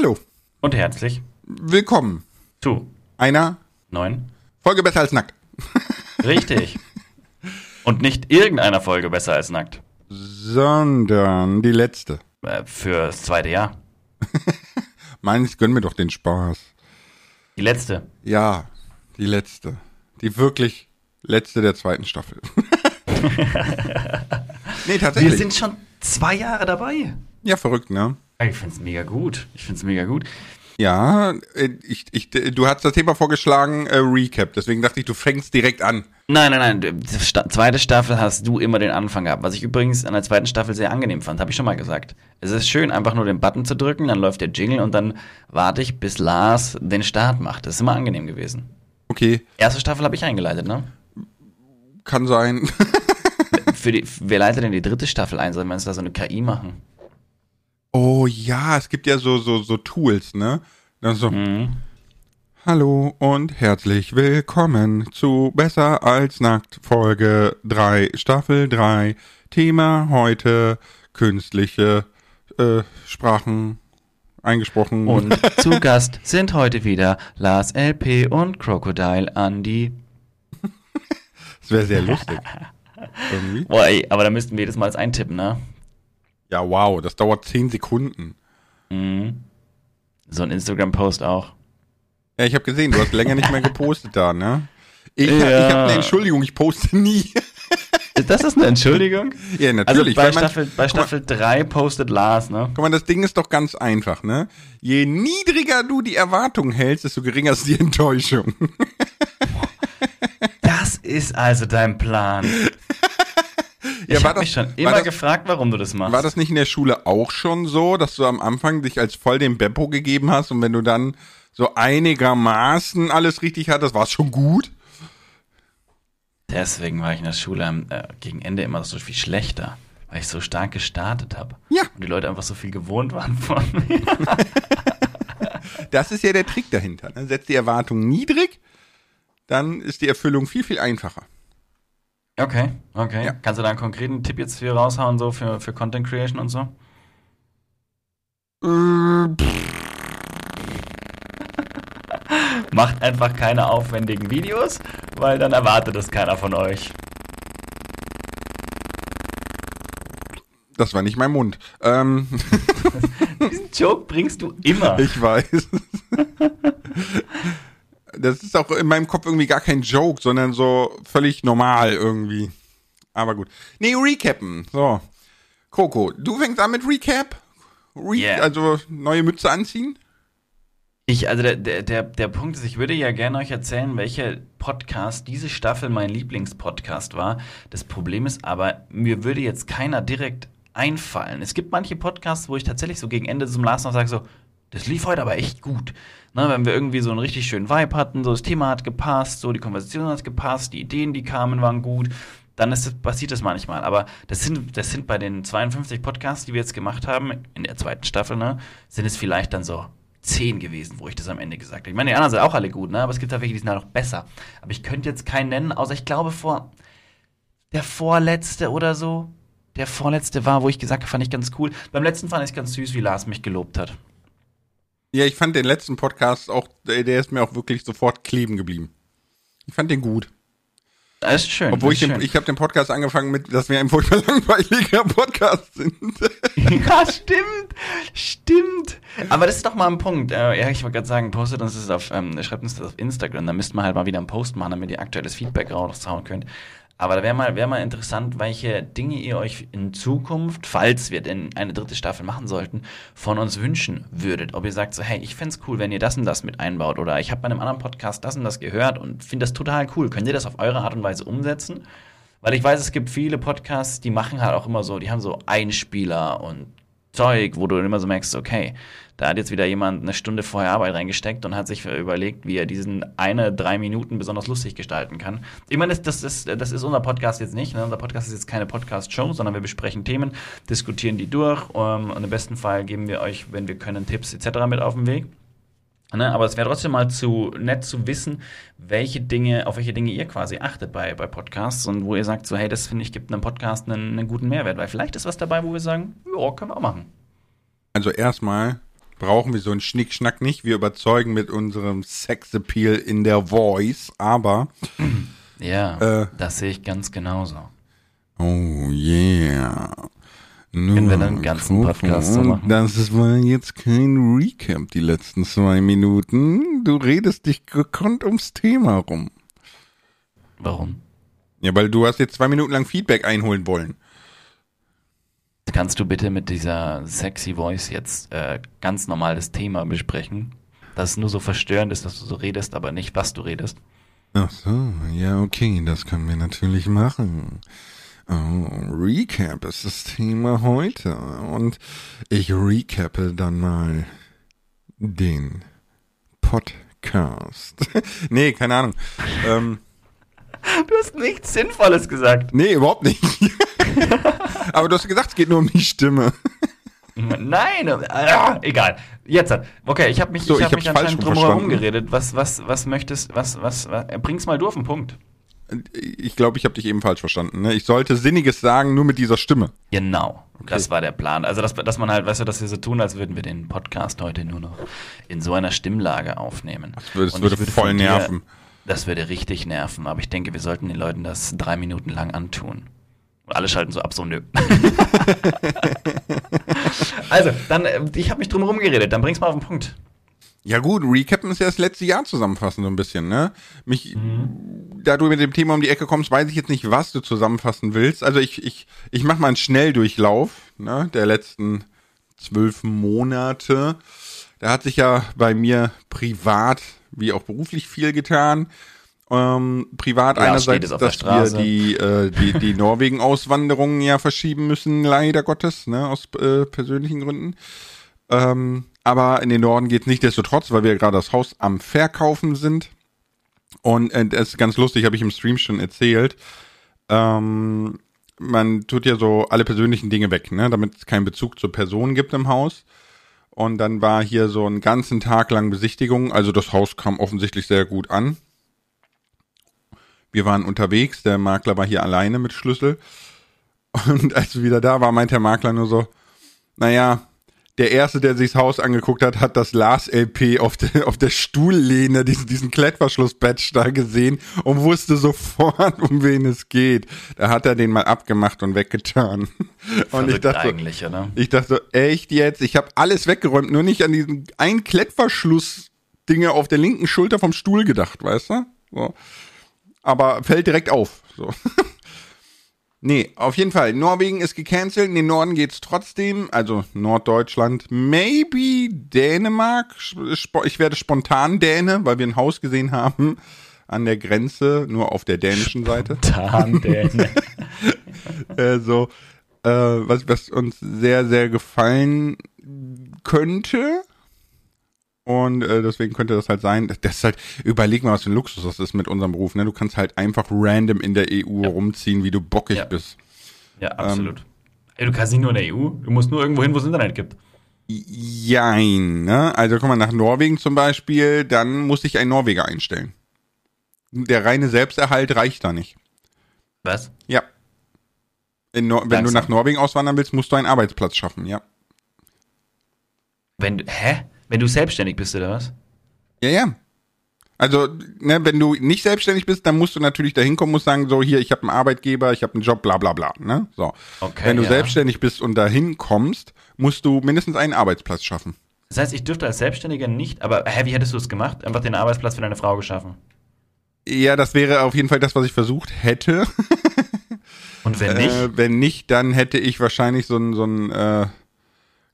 Hallo, Und herzlich willkommen. zu Einer neun. Folge besser als nackt. Richtig. Und nicht irgendeiner Folge besser als nackt. Sondern die letzte. Äh, fürs zweite Jahr. Meins, gönn mir doch den Spaß. Die letzte. Ja, die letzte. Die wirklich letzte der zweiten Staffel. nee, tatsächlich. Wir sind schon zwei Jahre dabei. ja, verrückt, ne? Ich find's mega gut. Ich find's mega gut. Ja, äh, ich, ich, du hast das Thema vorgeschlagen, äh, Recap. Deswegen dachte ich, du fängst direkt an. Nein, nein, nein. Sta zweite Staffel hast du immer den Anfang gehabt. Was ich übrigens an der zweiten Staffel sehr angenehm fand, habe ich schon mal gesagt. Es ist schön, einfach nur den Button zu drücken, dann läuft der Jingle und dann warte ich, bis Lars den Start macht. Das ist immer angenehm gewesen. Okay, Erste Staffel habe ich eingeleitet, ne? kann sein. Für die, wer leitet denn die dritte Staffel ein? Sollen wir uns da so eine KI machen? Oh ja, es gibt ja so, so, so Tools, ne? Dann so, Mhm. Hallo und herzlich willkommen zu Besser als Nackt Folge 3, Staffel 3. Thema heute künstliche äh, Sprachen eingesprochen. Und zu Gast sind heute wieder Lars LP und Crocodile Andy. das wäre sehr lustig. Boah, ey, aber da müssten wir jedes Mal das eintippen, ne? Ja, wow, das dauert 10 Sekunden. Mhm. So ein Instagram-Post auch. Ja, ich habe gesehen, du hast länger nicht mehr gepostet da, ne? Ich, Ja. ich habe eine Entschuldigung, ich poste nie. Das ist eine Entschuldigung? ja, Also natürlich. bei weil man- Staffel, bei guck mal, Staffel 3 postet Lars, ne? Guck mal, das Ding ist doch ganz einfach, ne? Je niedriger du die Erwartung hältst, desto geringer ist die Enttäuschung. Das ist also dein Plan. Ich habe mich schon immer das- gefragt, warum du das machst. War das nicht in der Schule auch schon so, dass du am Anfang dich als voll den Beppo gegeben hast und wenn du dann so einigermaßen alles richtig hattest, war es schon gut? Deswegen war ich in der Schule am, äh, gegen Ende immer so viel schlechter, weil ich so stark gestartet habe. Ja. Und die Leute einfach so viel gewohnt waren von mir. Das ist ja der Trick dahinter. Ne? Setz die Erwartung niedrig, dann ist die Erfüllung viel, viel einfacher. Okay, okay. Ja. Kannst du da einen konkreten Tipp jetzt für raushauen, so für, für Content Creation und so? Macht einfach keine aufwendigen Videos, weil dann erwartet es keiner von euch. Das war nicht mein Mund. Ähm, Diesen Joke bringst du immer. ich weiß. Das ist auch in meinem Kopf irgendwie gar kein Joke, sondern so völlig normal irgendwie. Aber gut. Nee, recappen. So. Coco, du fängst an mit Recap? Re Yeah. Also neue Mütze anziehen? Ich, also der, der, der, der Punkt ist, ich würde ja gerne euch erzählen, welcher Podcast diese Staffel mein Lieblingspodcast war. Das Problem ist aber, mir würde jetzt keiner direkt einfallen. Es gibt manche Podcasts, wo ich tatsächlich so gegen Ende zum Last noch sage so, das lief heute aber echt gut. Ne, wenn wir irgendwie so einen richtig schönen Vibe hatten, so das Thema hat gepasst, so die Konversation hat gepasst, die Ideen, die kamen, waren gut, dann ist, passiert das manchmal. Aber das sind, das sind bei den 52 Podcasts, die wir jetzt gemacht haben, in der zweiten Staffel, ne, sind es vielleicht dann so 10 gewesen, wo ich das am Ende gesagt habe. Ich meine, die anderen sind auch alle gut, ne, aber es gibt da welche, die sind halt noch besser. Aber ich könnte jetzt keinen nennen, außer ich glaube vor der vorletzte oder so. Der vorletzte war, wo ich gesagt habe, fand ich ganz cool. Beim letzten fand ich es ganz süß, wie Lars mich gelobt hat. Ja, ich fand den letzten Podcast auch, der ist mir auch wirklich sofort kleben geblieben. Ich fand den gut. Das ist schön. Obwohl das ich ist den, schön. ich habe den Podcast angefangen mit, dass wir ein furchtbar langweiliger Podcast sind. Ja, stimmt. Stimmt. Aber das ist doch mal ein Punkt. Äh, ja, ich wollte gerade sagen, postet uns das auf, ähm, schreibt uns das auf Instagram. Da müssten wir halt mal wieder einen Post machen, damit ihr aktuelles Feedback raushauen könnt. Aber da wäre mal, wär mal interessant, welche Dinge ihr euch in Zukunft, falls wir denn eine dritte Staffel machen sollten, von uns wünschen würdet. Ob ihr sagt so, hey, ich fänd's cool, wenn ihr das und das mit einbaut. Oder ich habe bei einem anderen Podcast das und das gehört und finde das total cool. Könnt ihr das auf eure Art und Weise umsetzen? Weil ich weiß, es gibt viele Podcasts, die machen halt auch immer so, die haben so Einspieler und Zeug, wo du immer so merkst, okay, da hat jetzt wieder jemand eine Stunde vorher Arbeit reingesteckt und hat sich überlegt, wie er diesen eine, drei Minuten besonders lustig gestalten kann. Ich meine, das, das, ist, das ist unser Podcast jetzt nicht. Ne? Unser Podcast ist jetzt keine Podcast-Show, sondern wir besprechen Themen, diskutieren die durch ähm, und im besten Fall geben wir euch, wenn wir können, Tipps etc. mit auf den Weg. Ne, aber es wäre trotzdem mal zu nett zu wissen, welche Dinge, auf welche Dinge ihr quasi achtet bei, bei Podcasts und wo ihr sagt, so, hey, das finde ich, gibt einem Podcast einen, einen guten Mehrwert, weil vielleicht ist was dabei, wo wir sagen, ja, können wir auch machen. Also erstmal brauchen wir so einen Schnickschnack nicht. Wir überzeugen mit unserem Sexappeal in der Voice, aber Ja, Äh. das sehe ich ganz genauso. oh yeah. Können wir dann einen ganzen Podcast so machen? Das war jetzt kein Recap, die letzten zwei Minuten. Du redest dich gekonnt ums Thema rum. Warum? Ja, weil du hast jetzt zwei Minuten lang Feedback einholen wollen. Kannst du bitte mit dieser sexy Voice jetzt äh, ganz normal das Thema besprechen? Dass es nur so verstörend ist, dass du so redest, aber nicht, was du redest. Ach so, ja, okay, das können wir natürlich machen. Oh, Recap ist das Thema heute. Und ich recappe dann mal den Podcast. nee, keine Ahnung. Ähm, Du hast nichts Sinnvolles gesagt. nee, überhaupt nicht. Aber du hast gesagt, es geht nur um die Stimme. Nein, äh, egal. Jetzt hat. Okay, ich habe mich, So, ich ich hab hab's mich anscheinend drum herum geredet. Was, was, was möchtest, was, was, was bring's mal du auf den Punkt. Ich glaube, ich habe dich eben falsch verstanden. Ne? Ich sollte Sinniges sagen, nur mit dieser Stimme. Genau, das war der Plan. Also, dass, dass man halt, weißt du, dass wir so tun, als würden wir den Podcast heute nur noch in so einer Stimmlage aufnehmen. Das würde- das würde voll nerven. das würde richtig nerven, aber ich denke, wir sollten den Leuten das drei Minuten lang antun. Und alle schalten so ab, so nö. also, dann, äh, ich habe mich drum herum geredet, dann bring's mal auf den Punkt. Ja gut, Recappen ist ja das letzte Jahr zusammenfassen so ein bisschen, ne? Mich, da du mit dem Thema um die Ecke kommst, weiß ich jetzt nicht, was du zusammenfassen willst. Also ich, ich, ich mach mal einen Schnelldurchlauf, ne, der letzten zwölf Monate. Da hat sich ja bei mir privat wie auch beruflich viel getan. Ähm, privat Ja, einerseits, es dass wir die, äh, die, die Norwegen-Auswanderung ja verschieben müssen, leider Gottes, ne, aus äh, persönlichen Gründen. Ähm, aber in den Norden geht's nicht destotrotz, weil wir gerade das Haus am Verkaufen sind. Und äh, das ist ganz lustig, habe ich im Stream schon erzählt. Ähm, man tut ja so alle persönlichen Dinge weg, ne, damit es keinen Bezug zur Person gibt im Haus. Und dann war hier so einen ganzen Tag lang Besichtigung. Also das Haus kam offensichtlich sehr gut an. Wir waren unterwegs, der Makler war hier alleine mit Schlüssel. Und als wir wieder da war, meint der Makler nur so, naja, der erste, der sich das Haus angeguckt hat, hat das Lars-LP auf der, auf der Stuhllehne, diesen, diesen Klettverschluss-Badge da gesehen und wusste sofort, um wen es geht. Da hat er den mal abgemacht und weggetan. Und ich dachte, so, eigentlich, oder? ich dachte, so, echt jetzt? Ich habe alles weggeräumt, nur nicht an diesen ein Klettverschluss-Dinge auf der linken Schulter vom Stuhl gedacht, weißt du? So. Aber fällt direkt auf. So. nee, auf jeden Fall. Norwegen ist gecancelt, in den Norden geht's trotzdem. Also Norddeutschland, maybe Dänemark. Ich werde spontan Däne, weil wir ein Haus gesehen haben an der Grenze, nur auf der dänischen Seite. Tarndäne. äh, so, äh, was, was uns sehr, sehr gefallen könnte. Und äh, deswegen könnte das halt sein. Das ist halt, überleg mal, was für ein Luxus das ist mit unserem Beruf. Ne? Du kannst halt einfach random in der EU rumziehen, wie du bockig Ja. bist. Ja, absolut. Ey, du kannst nicht nur in der EU, du musst nur irgendwo hin, wo es Internet gibt. Jein, ne? Also guck mal, nach Norwegen zum Beispiel, dann muss ich einen Norweger einstellen. Der reine Selbsterhalt reicht da nicht. Was? Ja. In Nor wenn du Langsam. nach Norwegen auswandern willst, musst du einen Arbeitsplatz schaffen, ja. Wenn du, hä? Wenn du selbstständig bist, oder was? Ja, ja. Also, ne, wenn du nicht selbstständig bist, dann musst du natürlich dahin kommen, musst sagen, so hier, ich habe einen Arbeitgeber, ich habe einen Job, bla bla bla. Ne? So. Okay, wenn du ja. selbstständig bist und dahin kommst, musst du mindestens einen Arbeitsplatz schaffen. Das heißt, ich dürfte als Selbstständiger nicht, aber hä, wie hättest du es gemacht? Einfach den Arbeitsplatz für deine Frau geschaffen. Ja, das wäre auf jeden Fall das, was ich versucht hätte. Und wenn nicht? Äh, wenn nicht, dann hätte ich wahrscheinlich so einen, so einen, äh,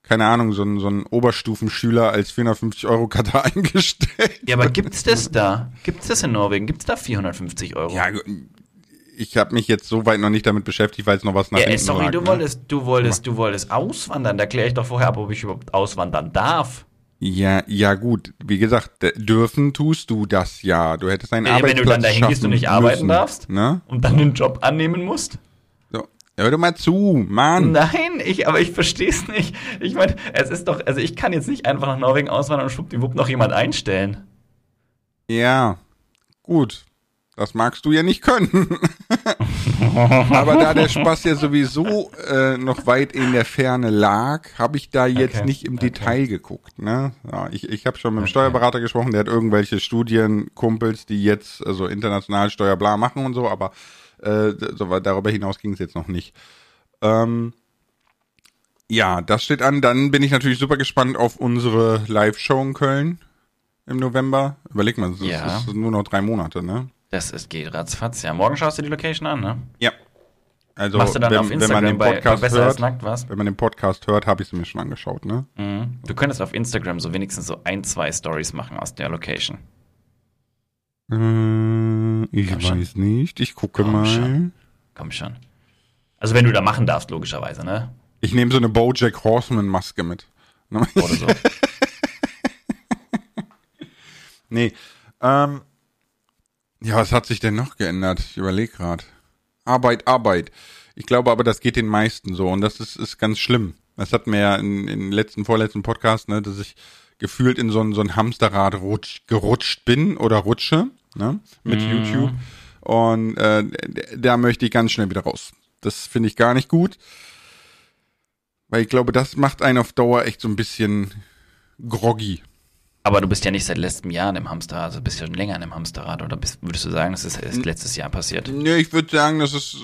keine Ahnung, so einen, so einen Oberstufenschüler als 450 Euro Kata eingestellt. ja, aber gibt's das da? Gibt's das in Norwegen? Gibt's da 450 Euro? Ja, ich habe mich jetzt so weit noch nicht damit beschäftigt, weil es noch was nach Ja, ey, hinten sorry, lag, du ne? wolltest, du wolltest, du wolltest auswandern. Da kläre ich doch vorher ab, ob ich überhaupt auswandern darf. Ja, ja gut. Wie gesagt, dürfen tust du das ja. Du hättest einen Ja, wenn du Arbeitsplatz dann dahin gehst und nicht arbeiten müssen, darfst? Ne? Und dann einen Job annehmen musst? Hör doch mal zu, Mann. Nein, ich, aber ich verstehe es nicht. Ich meine, es ist doch, also ich kann jetzt nicht einfach nach Norwegen auswandern und schwuppdiwupp noch jemand einstellen. Ja, gut. Das magst du ja nicht können. Aber da der Spaß ja sowieso äh, noch weit in der Ferne lag, habe ich da jetzt Okay, nicht im okay. Detail geguckt. Ne? Ja, ich ich habe schon mit dem Steuerberater gesprochen, der hat irgendwelche Studienkumpels, die jetzt also international Steuerbla machen und so, aber äh, darüber hinaus ging es jetzt noch nicht. Ähm, ja, das steht an. Dann bin ich natürlich super gespannt auf unsere Live-Show in Köln im November. Überleg mal, es Ja. ist nur noch drei Monate, ne? Das ist, geht ratzfatz. Ja, morgen schaust du die Location an, ne? Ja. Also Machst du dann wenn, auf wenn Instagram man den bei, bei Podcast Besser als hört, Nackt was? wenn man den Podcast hört, habe ich es mir schon angeschaut, ne? Mhm. Du könntest auf Instagram so wenigstens so ein, zwei Stories machen aus der Location. Äh, ich Komm schon. weiß nicht. Ich gucke Komm mal. schon. Komm schon. Also wenn du da machen darfst, logischerweise, ne? Ich nehme so eine BoJack Horseman Maske mit. Ne? Oder so. nee. Ähm, ja, was hat sich denn noch geändert? Ich überlege gerade. Arbeit, Arbeit. Ich glaube aber, das geht den meisten so und das ist, ist ganz schlimm. Das hatten wir ja in, in letzten, vorletzten Podcast, ne, dass ich gefühlt in so ein, so ein Hamsterrad rutsch, gerutscht bin oder rutsche, ne, mit YouTube. Und äh, da möchte ich ganz schnell wieder raus. Das finde ich gar nicht gut. Weil ich glaube, das macht einen auf Dauer echt so ein bisschen groggy. Aber du bist ja nicht seit letztem Jahr in dem Hamsterrad, also bist schon länger in dem Hamsterrad. Oder bist, würdest du sagen, das ist erst letztes Jahr passiert? Nee, ich würde sagen, das ist,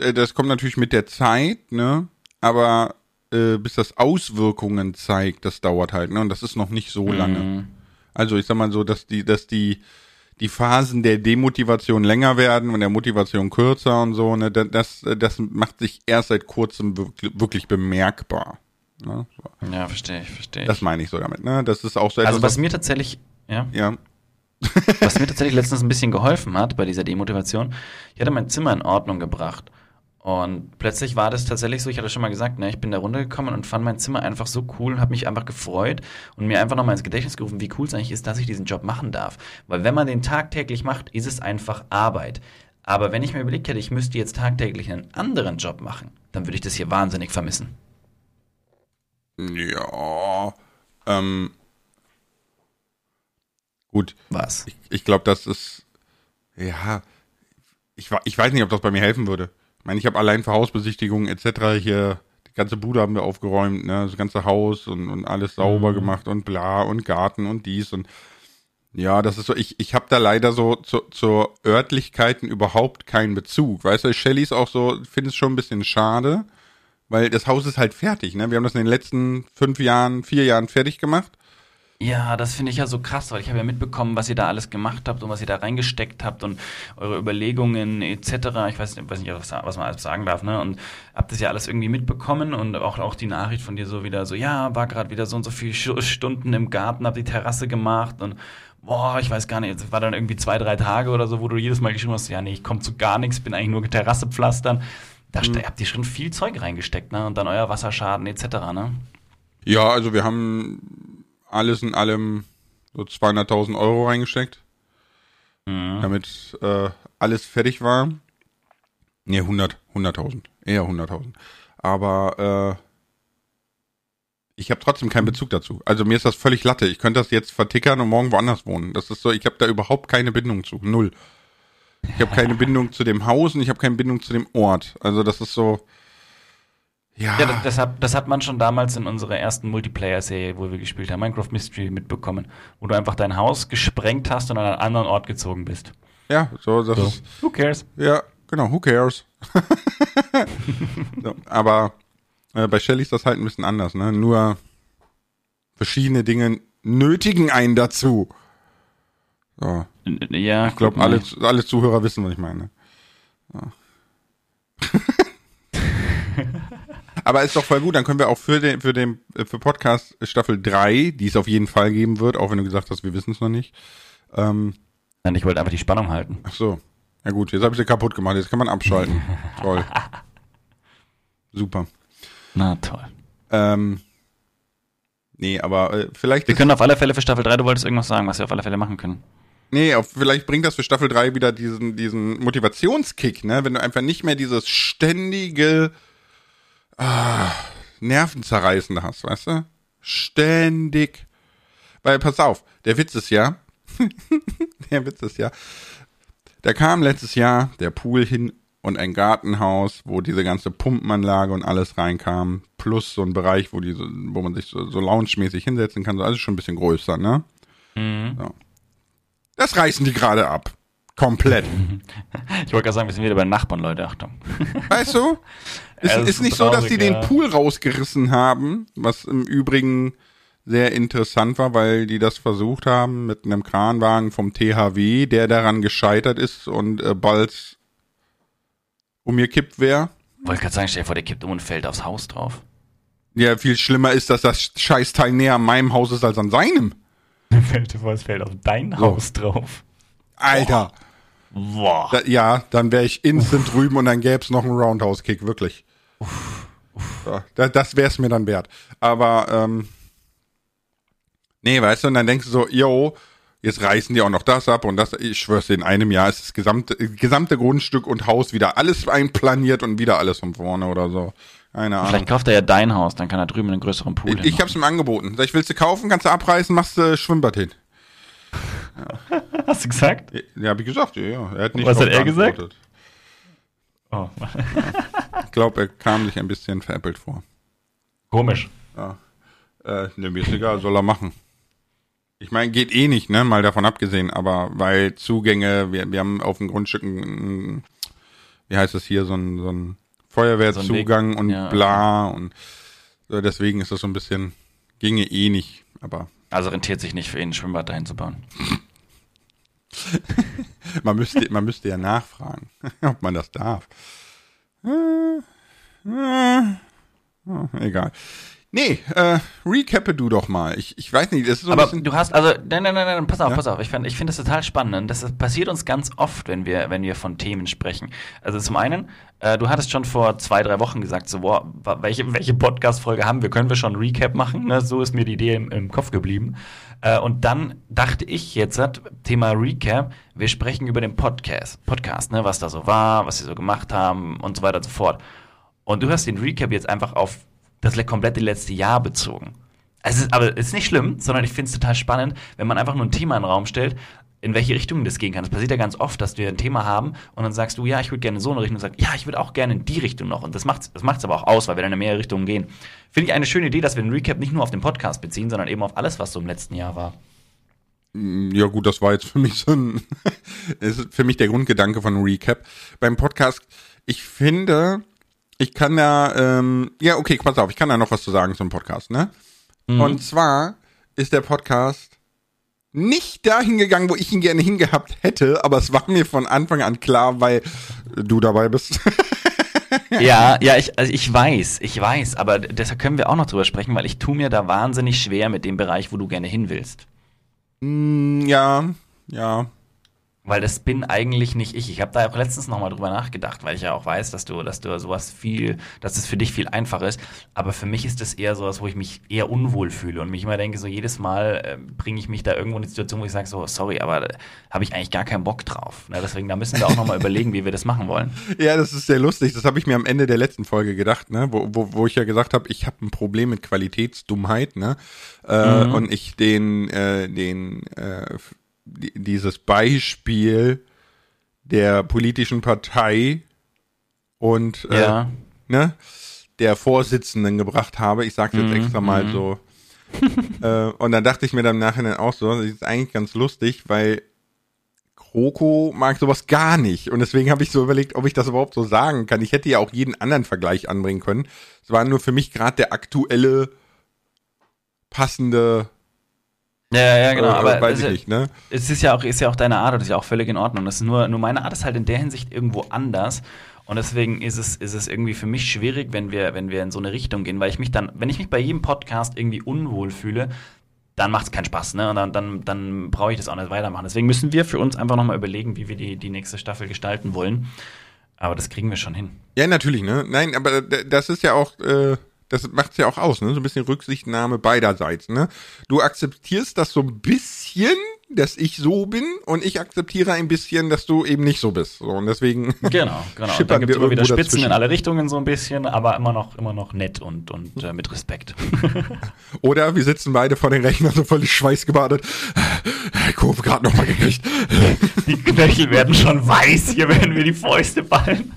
äh, das kommt natürlich mit der Zeit, ne? Aber äh, bis das Auswirkungen zeigt, das dauert halt, ne? Und das ist noch nicht so lange. Mhm. Also ich sag mal so, dass die, dass die, die Phasen der Demotivation länger werden und der Motivation kürzer und so, ne? Da- Das, das macht sich erst seit kurzem wirklich, bemerkbar. Ne? So. Ja, verstehe ich, verstehe ich. Das meine ich so damit, ne? Das ist auch so also etwas, was mir tatsächlich, ja, ja. was mir tatsächlich letztens ein bisschen geholfen hat bei dieser Demotivation, ich hatte mein Zimmer in Ordnung gebracht. Und plötzlich war das tatsächlich so, ich hatte schon mal gesagt, ne, ich bin da runtergekommen und fand mein Zimmer einfach so cool und habe mich einfach gefreut und mir einfach nochmal ins Gedächtnis gerufen, wie cool es eigentlich ist, dass ich diesen Job machen darf. Weil wenn man den tagtäglich macht, ist es einfach Arbeit. Aber wenn ich mir überlegt hätte, ich müsste jetzt tagtäglich einen anderen Job machen, dann würde ich das hier wahnsinnig vermissen. Ja. Ähm, gut. Was? Ich, ich glaube, das ist, ja, ich, ich weiß nicht, ob das bei mir helfen würde. Ich meine, ich habe allein für Hausbesichtigungen etc. hier, die ganze Bude haben wir aufgeräumt, ne, das ganze Haus und, und alles sauber Mhm. gemacht und bla und Garten und dies und ja, das ist so, ich, ich habe da leider so zu, zur Örtlichkeiten überhaupt keinen Bezug. Weißt du, Shelly ist auch so, ich finde es schon ein bisschen schade, weil das Haus ist halt fertig, ne? Wir haben das in den letzten fünf Jahren, vier Jahren fertig gemacht. Ja, das finde ich ja so krass, weil ich habe ja mitbekommen, was ihr da alles gemacht habt und was ihr da reingesteckt habt und eure Überlegungen etc. Ich weiß nicht, weiß nicht was, man alles sagen darf, ne? Und habt das ja alles irgendwie mitbekommen und auch, auch die Nachricht von dir so wieder so, ja, war gerade wieder so und so viele Stunden im Garten, hab die Terrasse gemacht und boah, ich weiß gar nicht, es war dann irgendwie zwei, drei Tage oder so, wo du jedes Mal geschrieben hast, ja, nee, ich komme zu gar nichts, bin eigentlich nur Terrasse pflastern. Da ste- habt ihr schon viel Zeug reingesteckt, ne? Und dann euer Wasserschaden etc., ne? Ja, also wir haben alles in allem so 200.000 Euro reingesteckt, Mhm. damit äh, alles fertig war. Nee, 100, 100.000, eher 100.000. Aber äh, ich habe trotzdem keinen Bezug dazu. Also mir ist das völlig Latte. Ich könnte das jetzt vertickern und morgen woanders wohnen. Das ist so, ich habe da überhaupt keine Bindung zu, null. Ich habe keine Bindung zu dem Haus und ich habe keine Bindung zu dem Ort. Also das ist so, ja, Ja, das, das, hat, das hat man schon damals in unserer ersten Multiplayer-Serie, wo wir gespielt haben, Minecraft Mystery, mitbekommen, wo du einfach dein Haus gesprengt hast und an einen anderen Ort gezogen bist. ja, so, das So. ist, Who cares? Ja, genau, who cares? so, aber äh, bei Shelly ist das halt ein bisschen anders, ne? Nur verschiedene Dinge nötigen einen dazu. So, Ja, ich glaube, alle, alle Zuhörer wissen, was ich meine. Ja. aber ist doch voll gut, dann können wir auch für den, für den, äh, für Podcast Staffel 3, die es auf jeden Fall geben wird, auch wenn du gesagt hast, wir wissen es noch nicht. Ähm, Nein, ich wollte einfach die Spannung halten. Ach so. Ja gut, jetzt habe ich sie kaputt gemacht. Jetzt kann man abschalten. Toll. Super. Na toll. Ähm, nee, aber äh, vielleicht Wir können auf alle Fälle für Staffel 3, du wolltest irgendwas sagen, was wir auf alle Fälle machen können. nee, auf, vielleicht bringt das für Staffel 3 wieder diesen diesen Motivationskick, ne, wenn du einfach nicht mehr dieses ständige ah, Nervenzerreißende hast, weißt du? Ständig. Weil pass auf, der Witz ist ja, der Witz ist ja, Da kam letztes Jahr der Pool hin und ein Gartenhaus, wo diese ganze Pumpenanlage und alles reinkam, plus so ein Bereich, wo die, wo man sich so, so lounge-mäßig hinsetzen kann, so alles schon ein bisschen größer, ne? Mhm. So. Das reißen die gerade ab. Komplett. Ich wollte gerade sagen, wir sind wieder bei Nachbarn, Leute. Achtung. Weißt du? Das ist ist nicht so, dass die den. Pool rausgerissen haben, was im Übrigen sehr interessant war, weil die das versucht haben mit einem Kranwagen vom THW, der daran gescheitert ist und äh, bald umgekippt wäre. Wollte gerade sagen, stell dir vor, der kippt um und fällt aufs Haus drauf. Ja, viel schlimmer ist, dass das Scheißteil näher an meinem Haus ist als an seinem. Fällt dir vor, es fällt auf dein Haus drauf. Alter. Boah. Da, ja, dann wäre ich instant drüben und dann gäb's noch einen Roundhouse-Kick, wirklich. Ja, da, das wär's mir dann wert. Aber, ähm, nee, weißt du, und dann denkst du so, yo, jetzt reißen die auch noch das ab und das, ich schwör's dir, in einem Jahr ist das gesamte, gesamte Grundstück und Haus wieder alles einplaniert und wieder alles von vorne oder so. Keine Ahnung. Vielleicht kauft er ja dein Haus, dann kann er drüben einen größeren Pool Ich, ich hab's ihm angeboten. Sag ich, willst du kaufen, kannst du abreißen, machst du Schwimmbad hin. Hast du gesagt? Ja, hab ich gesagt, ja, ja. Er hat nicht Was hat er gesagt? Oh, Ich glaube, er kam sich ein bisschen veräppelt vor. komisch. Ja. Äh, ne, mir ist egal, soll er machen. Ich meine, geht eh nicht, ne, mal davon abgesehen, aber weil Zugänge, wir, wir haben auf dem Grundstück ein, wie heißt das hier, so ein, so ein Feuerwehrzugang Weg, und ja, bla und so, deswegen ist das so ein bisschen, ginge eh nicht, aber Also rentiert sich nicht für ihn, ein Schwimmbad dahin zu bauen. man müsste, man müsste ja nachfragen, ob man das darf. Äh, äh, oh, egal. Nee, äh, recappe du doch mal. Ich, ich weiß nicht, das ist so ein Aber du hast, also, nein, nein, nein, nein, pass auf, Ja? pass auf. Ich finde ich find das total spannend. Und Das passiert uns ganz oft, wenn wir, wenn wir von Themen sprechen. Also zum einen, äh, du hattest schon vor zwei, drei Wochen gesagt, so, boah, welche, welche Podcast-Folge haben wir? Können wir schon Recap machen? Ne? So ist mir die Idee im, im Kopf geblieben. Äh, und dann dachte ich jetzt, hat Thema Recap, wir sprechen über den Podcast, Podcast, ne? was da so war, was sie so gemacht haben und so weiter und so fort. Und du hast den Recap jetzt einfach auf das le- komplette letzte Jahr bezogen. Also, es ist, aber es ist nicht schlimm, sondern ich finde es total spannend, wenn man einfach nur ein Thema in den Raum stellt, in welche Richtung das gehen kann. Das passiert ja ganz oft, dass wir ein Thema haben und dann sagst du, ja, ich würde gerne in so eine Richtung und sagst, ja, ich würde auch gerne in die Richtung noch. Und das macht es das macht's aber auch aus, weil wir dann in mehrere Richtungen gehen. Finde ich eine schöne Idee, dass wir den Recap nicht nur auf den Podcast beziehen, sondern eben auf alles, was so im letzten Jahr war. Ja gut, das war jetzt für mich so ein, ist für mich der Grundgedanke von Recap. Beim Podcast, ich finde, ich kann da, ähm, ja okay, pass auf, ich kann da noch was zu sagen zum Podcast, ne? Und zwar ist der Podcast nicht dahin gegangen, wo ich ihn gerne hingehabt hätte, aber es war mir von Anfang an klar, weil du dabei bist. Ja, ja, ich, also ich weiß, ich weiß, aber deshalb können wir auch noch drüber sprechen, weil ich tue mir da wahnsinnig schwer mit dem Bereich, wo du gerne hin willst. Hm, ja, ja. Weil das bin eigentlich nicht ich. Ich habe da auch letztens nochmal drüber nachgedacht, weil ich ja auch weiß, dass du, dass du sowas viel, dass es für dich viel einfacher ist. Aber für mich ist das eher sowas, wo ich mich eher unwohl fühle und mich immer denke, so jedes Mal äh, bringe ich mich da irgendwo in die Situation, wo ich sage, so, sorry, aber da habe ich eigentlich gar keinen Bock drauf. Ne, deswegen, da müssen wir auch nochmal überlegen, wie wir das machen wollen. Ja, das ist sehr lustig. Das habe ich mir am Ende der letzten Folge gedacht, ne, wo, wo, wo ich ja gesagt habe, ich habe ein Problem mit Qualitätsdummheit, ne, äh, und ich den, äh, den, äh, dieses Beispiel der politischen Partei und äh, Ja. ne, der Vorsitzenden gebracht habe. Ich sage jetzt Mhm, extra mal mhm. so. äh, und dann dachte ich mir dann im Nachhinein auch so, das ist eigentlich ganz lustig, weil Kroko mag sowas gar nicht. Und deswegen habe ich so überlegt, ob ich das überhaupt so sagen kann. Ich hätte ja auch jeden anderen Vergleich anbringen können. Es war nur für mich gerade der aktuelle, passende, Ja, ja, genau. äh, aber weiß es- ich nicht, ne? es ist ja auch, ist ja auch deine Art und ist ja auch völlig in Ordnung. Das ist nur, nur meine Art ist halt in der Hinsicht irgendwo anders. Und deswegen ist es, ist es irgendwie für mich schwierig, wenn wir, wenn wir in so eine Richtung gehen, weil ich mich dann, wenn ich mich bei jedem Podcast irgendwie unwohl fühle, dann macht es keinen Spaß, ne? Und dann, dann, dann brauche ich das auch nicht weitermachen. Deswegen müssen wir für uns einfach nochmal überlegen, wie wir die, die nächste Staffel gestalten wollen. Aber das kriegen wir schon hin. Ja, natürlich, ne? Nein, aber d- das ist ja auch, äh, das macht's ja auch aus, ne? So ein bisschen Rücksichtnahme beiderseits, ne? Du akzeptierst das so ein bisschen, dass ich so bin und ich akzeptiere ein bisschen, dass du eben nicht so bist. So, und deswegen. Genau, genau. Und dann gibt es immer wieder Spitzen dazwischen. in alle Richtungen so ein bisschen, aber immer noch, immer noch nett und, und äh, mit Respekt. Oder wir sitzen beide vor den Rechnern so völlig schweißgebadet. Kurve gerade nochmal gekriegt. Die Knöchel werden schon weiß, hier werden wir die Fäuste ballen.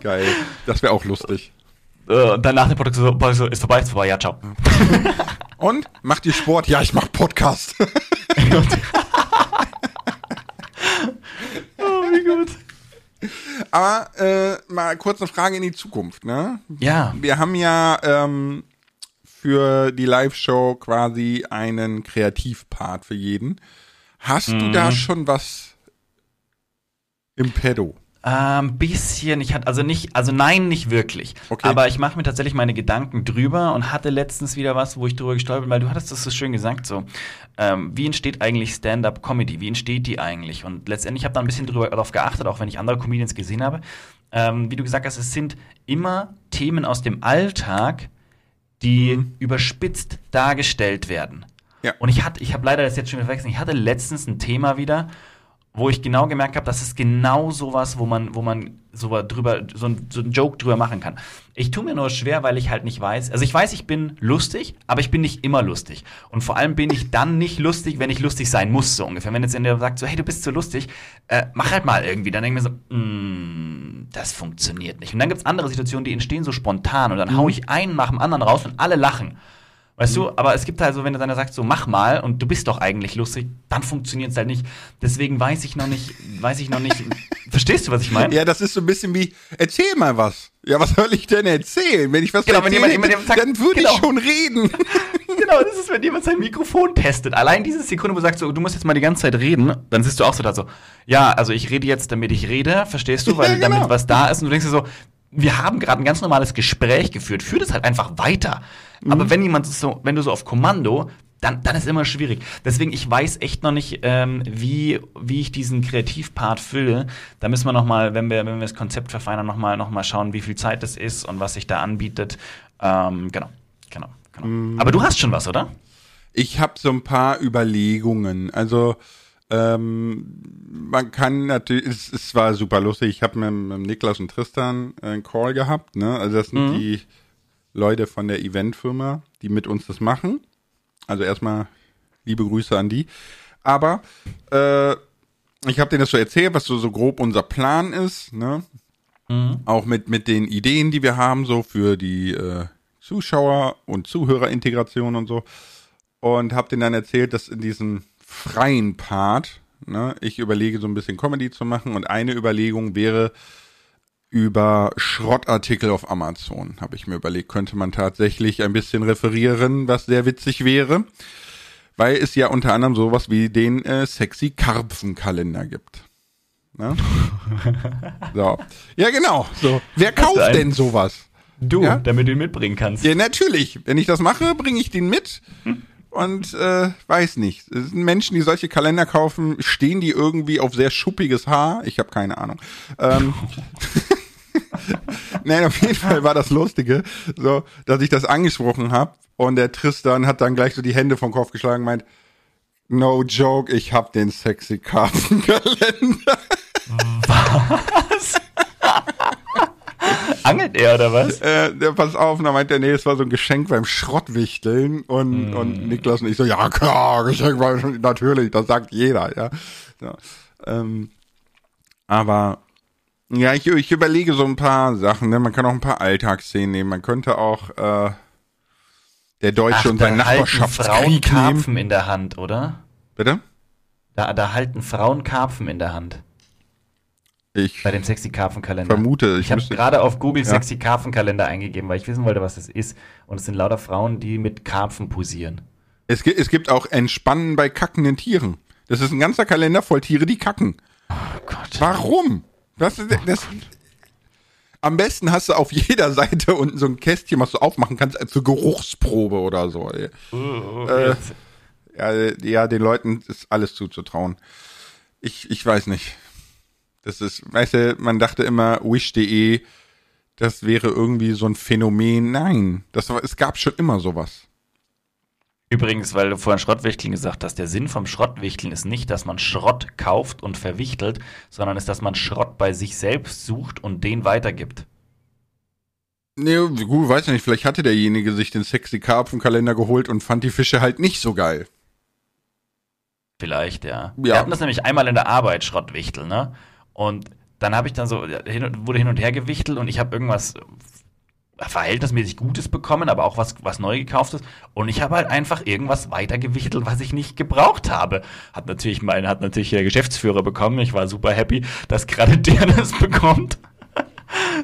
Geil. Das wäre auch lustig. Äh, und dann nach dem Podcast so, ist vorbei, ist vorbei, ja, ciao. Und? Macht ihr Sport? Ja, ich mach Podcast. oh, wie gut. Aber äh, mal kurz eine Frage in die Zukunft, ne? Ja. Wir haben ja ähm, für die Live-Show quasi einen Kreativpart für jeden. Hast mhm. du da mhm. schon was im Pedo? Ein ähm, bisschen, ich hatte also nicht, also nein, nicht wirklich. Okay. Aber ich mache mir tatsächlich meine Gedanken drüber und hatte letztens wieder was, wo ich drüber gestolpert bin, weil du hattest das so schön gesagt, so ähm, wie entsteht eigentlich Stand-up-Comedy? Wie entsteht die eigentlich? Und letztendlich habe ich da ein bisschen drüber darauf geachtet, auch wenn ich andere Comedians gesehen habe. Ähm, wie du gesagt hast, es sind immer Themen aus dem Alltag, die mhm. überspitzt dargestellt werden. Ja. Und ich hatte, ich habe leider das jetzt schon verwechselt. Ich hatte letztens ein Thema wieder, wo ich genau gemerkt habe, das ist genau sowas, wo man, wo man so drüber, so ein, so ein Joke drüber machen kann. Ich tue mir nur schwer, weil ich halt nicht weiß. Also ich weiß, ich bin lustig, aber ich bin nicht immer lustig. Und vor allem bin ich dann nicht lustig, wenn ich lustig sein muss, so ungefähr. Wenn jetzt der sagt, so, hey, du bist so lustig, äh, mach halt mal irgendwie. Dann denke ich mir so, mm, das funktioniert nicht. Und dann gibt's andere Situationen, die entstehen so spontan und dann mhm. hau ich einen nach dem anderen raus und alle lachen. Weißt mhm. du, aber es gibt halt so, wenn du dann sagst, so mach mal und du bist doch eigentlich lustig, dann funktioniert es halt nicht. Deswegen weiß ich noch nicht, weiß ich noch nicht. verstehst du, was ich meine? Ja, das ist so ein bisschen wie, erzähl mal was. Ja, was soll ich denn erzählen? Wenn ich was genau, erzähle, wenn jemand, jemand sagt, dann würde genau. ich schon reden. genau, das ist, wenn jemand sein Mikrofon testet. Allein diese Sekunde, wo du sagst, so, du musst jetzt mal die ganze Zeit reden, dann sitzt du auch so da so, ja, also ich rede jetzt, damit ich rede, verstehst du, weil ja, genau. damit was da ist und du denkst dir so, wir haben gerade ein ganz normales Gespräch geführt, führ das halt einfach weiter. Mhm. Aber wenn jemand so, wenn du so auf Kommando, dann, dann ist immer schwierig. Deswegen, ich weiß echt noch nicht, ähm, wie, wie ich diesen Kreativpart fülle. Da müssen wir noch mal, wenn wir, wenn wir das Konzept verfeinern, noch mal, noch mal schauen, wie viel Zeit das ist und was sich da anbietet. Ähm, genau, genau, genau. Mhm. Aber du hast schon was, oder? Ich habe so ein paar Überlegungen. Also ähm, man kann natürlich, es, es war super lustig. Ich habe mit, mit Niklas und Tristan einen Call gehabt. Ne? Also das sind mhm. die Leute von der Eventfirma, die mit uns das machen. Also erstmal liebe Grüße an die. Aber äh, ich habe denen das so erzählt, was so, so grob unser Plan ist. Ne? Mhm. Auch mit, mit den Ideen, die wir haben, so für die äh, Zuschauer- und Zuhörerintegration und so. Und habe denen dann erzählt, dass in diesem freien Part, ne, ich überlege so ein bisschen Comedy zu machen und eine Überlegung wäre, über Schrottartikel auf Amazon, habe ich mir überlegt, könnte man tatsächlich ein bisschen referieren, was sehr witzig wäre, weil es ja unter anderem sowas wie den äh, sexy Karpfenkalender gibt. Ne? so. Ja, genau. So. Wer kauft denn sowas? Du, ja? damit du ihn mitbringen kannst. Ja, natürlich. Wenn ich das mache, bringe ich den mit. Hm und äh, weiß nicht. Es sind Menschen, die solche Kalender kaufen, stehen die irgendwie auf sehr schuppiges Haar? Ich habe keine Ahnung. Ähm, Nein, auf jeden Fall war das Lustige, so, dass ich das angesprochen habe und der Tristan hat dann gleich so die Hände vom Kopf geschlagen und meint, no joke, ich hab den sexy Kartenkalender. Was? Angelt er oder was? Äh, der, pass auf, und dann meint er, nee, es war so ein Geschenk beim Schrottwichteln und, mm. und Niklas und ich so, ja klar, Geschenk beim, natürlich, das sagt jeder, ja. So, ähm, aber ja, ich, ich überlege so ein paar Sachen. Ne? Man kann auch ein paar Alltagsszenen nehmen. Man könnte auch äh, der Deutsche Ach, und sein Nachbarschaftskrieg Frauen Karpfen in der Hand, oder? Bitte? Da, da halten Frauen Karpfen in der Hand. Ich bei dem Sexy Karpfenkalender. Vermute, ich, ich habe gerade auf Google ja. Sexy Karpfenkalender eingegeben, weil ich wissen wollte, was das ist. Und es sind lauter Frauen, die mit Karpfen posieren. Es gibt, es gibt auch Entspannen bei kackenden Tieren. Das ist ein ganzer Kalender voll Tiere, die kacken. Oh Gott. Warum? Das, das, am besten hast du auf jeder Seite unten so ein Kästchen, was du aufmachen kannst, als so Geruchsprobe oder so. Uh, äh, ja, ja, den Leuten ist alles zuzutrauen. Ich, ich weiß nicht. Das ist, weißt du, man dachte immer, wish.de, das wäre irgendwie so ein Phänomen. Nein, das es gab schon immer sowas. Übrigens, weil du vorhin Schrottwichteln gesagt hast, der Sinn vom Schrottwichteln ist nicht, dass man Schrott kauft und verwichtelt, sondern ist, dass man Schrott bei sich selbst sucht und den weitergibt. Nee, gut, weiß nicht, vielleicht hatte derjenige sich den sexy Karpfenkalender geholt und fand die Fische halt nicht so geil. Vielleicht, ja. ja. Wir hatten das nämlich einmal in der Arbeit, Schrottwichtel, ne? Und dann habe ich dann so, hin, wurde hin und her gewichtelt und ich habe irgendwas verhältnismäßig Gutes bekommen, aber auch was, was neu gekauftes. Und ich habe halt einfach irgendwas weitergewichtelt, was ich nicht gebraucht habe. Hat natürlich mein, hat natürlich der Geschäftsführer bekommen. Ich war super happy, dass gerade der das bekommt.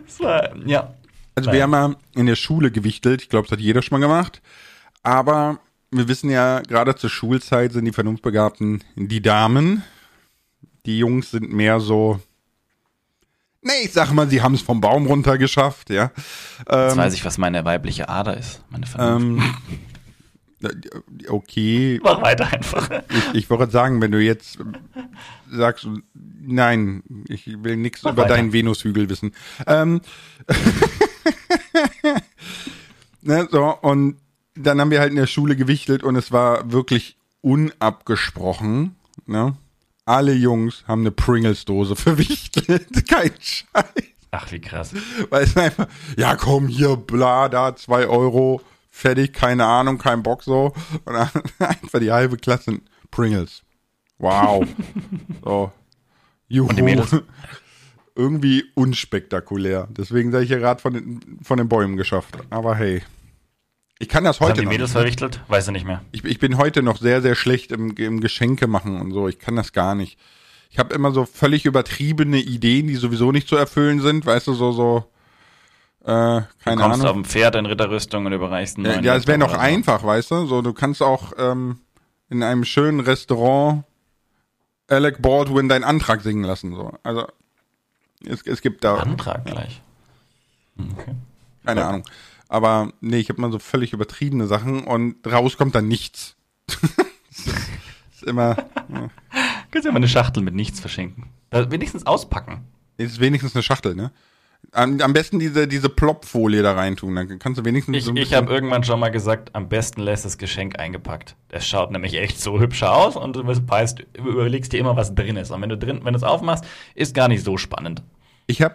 das war, ja. Also wir haben ja in der Schule gewichtelt. Ich glaube, das hat jeder schon mal gemacht. Aber wir wissen ja, gerade zur Schulzeit sind die Vernunftbegabten die Damen. Die Jungs sind mehr so, Nee, ich sag mal, sie haben es vom Baum runter geschafft, ja. Jetzt ähm, weiß ich, was meine weibliche Ader ist, meine ähm, Okay. Mach weiter einfach. Ich, ich wollte sagen, wenn du jetzt sagst, nein, ich will nichts über weiter. deinen Venushügel wissen. Ähm, ne, so, und dann haben wir halt in der Schule gewichtelt und es war wirklich unabgesprochen, ne? Alle Jungs haben eine Pringles-Dose verwichtelt. Kein Scheiß. Ach, wie krass. Weil es einfach, ja komm, hier, bla, da, zwei Euro, fertig, keine Ahnung, kein Bock so. Und dann einfach die halbe Klasse Pringles. Wow. so. Juhu. Und die Mädels? Irgendwie unspektakulär. Deswegen sei ich ja gerade von den, von den Bäumen geschafft. Aber hey. Ich kann das heute haben die noch. Mädels verrichtelt? Weiß er nicht mehr. Ich, ich bin heute noch sehr, sehr schlecht im, im Geschenke machen und so. Ich kann das gar nicht. Ich habe immer so völlig übertriebene Ideen, die sowieso nicht zu erfüllen sind. Weißt du, so, so, äh, keine du kommst Ahnung. auf dem Pferd in Ritterrüstung und überreichst einen Ja, ja es wäre noch einfach, weißt du. So, du kannst auch ähm, in einem schönen Restaurant Alec Baldwin deinen Antrag singen lassen. So. Also, es, es gibt da. Antrag gleich. Okay. Keine Ahnung. Aber nee, ich habe mal so völlig übertriebene Sachen und raus kommt dann nichts. ist immer. Ja. Kannst ja mal eine Schachtel mit nichts verschenken. wenigstens auspacken. Ist wenigstens eine Schachtel, ne? Am, am besten diese, diese Plopfolie da reintun, dann kannst du wenigstens. Ich, so ich habe irgendwann schon mal gesagt, am besten lässt das Geschenk eingepackt. Es schaut nämlich echt so hübscher aus und du weißt, überlegst dir immer, was drin ist. Und wenn du drin, wenn du es aufmachst, ist gar nicht so spannend. Ich habe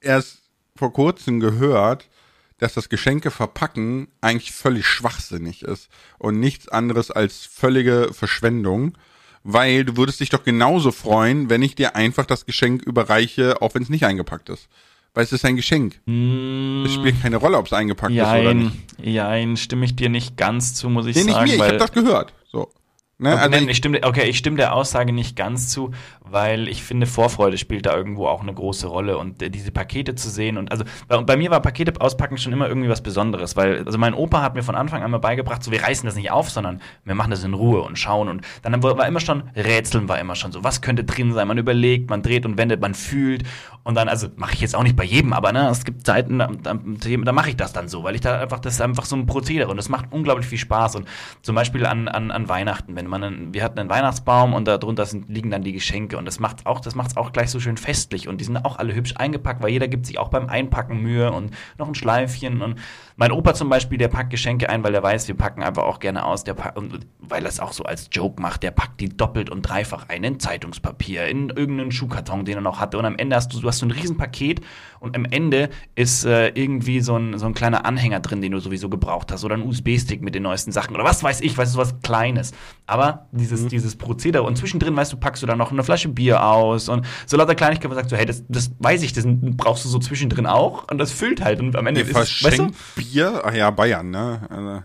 erst vor kurzem gehört, dass das Geschenke verpacken eigentlich völlig schwachsinnig ist und nichts anderes als völlige Verschwendung, weil du würdest dich doch genauso freuen, wenn ich dir einfach das Geschenk überreiche, auch wenn es nicht eingepackt ist. Weil es ist ein Geschenk. Mm. Es spielt keine Rolle, ob es eingepackt jein, ist oder nicht. Ja, stimme ich dir nicht ganz zu, muss ich nee, sagen. Nicht mir, ich habe das gehört. So. Ne? Also ich, stimme, okay, ich stimme der Aussage nicht ganz zu, weil ich finde, Vorfreude spielt da irgendwo auch eine große Rolle und äh, diese Pakete zu sehen und also bei, bei, mir war Pakete auspacken schon immer irgendwie was Besonderes, weil also mein Opa hat mir von Anfang an mal beigebracht, so wir reißen das nicht auf, sondern wir machen das in Ruhe und schauen und dann war immer schon Rätseln war immer schon so, was könnte drin sein? Man überlegt, man dreht und wendet, man fühlt und dann also mache ich jetzt auch nicht bei jedem, aber ne, es gibt Zeiten, da, da, da mache ich das dann so, weil ich da einfach das ist einfach so ein Prozedere und das macht unglaublich viel Spaß. Und zum Beispiel an, an, an Weihnachten, wenn man einen, wir hatten einen Weihnachtsbaum und darunter sind, liegen dann die Geschenke und das macht auch, das macht's auch gleich so schön festlich und die sind auch alle hübsch eingepackt, weil jeder gibt sich auch beim Einpacken Mühe und noch ein Schleifchen und mein Opa zum Beispiel, der packt Geschenke ein, weil er weiß, wir packen einfach auch gerne aus, der packt, und weil er es auch so als Joke macht, der packt die doppelt und dreifach ein in Zeitungspapier, in irgendeinen Schuhkarton, den er noch hatte und am Ende hast du, du hast so ein Riesenpaket und am Ende ist äh, irgendwie so ein, so ein kleiner Anhänger drin, den du sowieso gebraucht hast oder ein USB-Stick mit den neuesten Sachen oder was weiß ich, weißt du, was Kleines. Aber dieses, mhm. dieses Prozedere und zwischendrin, weißt du, packst du dann noch eine Flasche Bier aus und so lauter Kleinigkeit, wo du sagst so, hey, das, das weiß ich, das brauchst du so zwischendrin auch und das füllt halt und am Ende ist es, weißt du? Bier, ach ja, Bayern, ne? Also,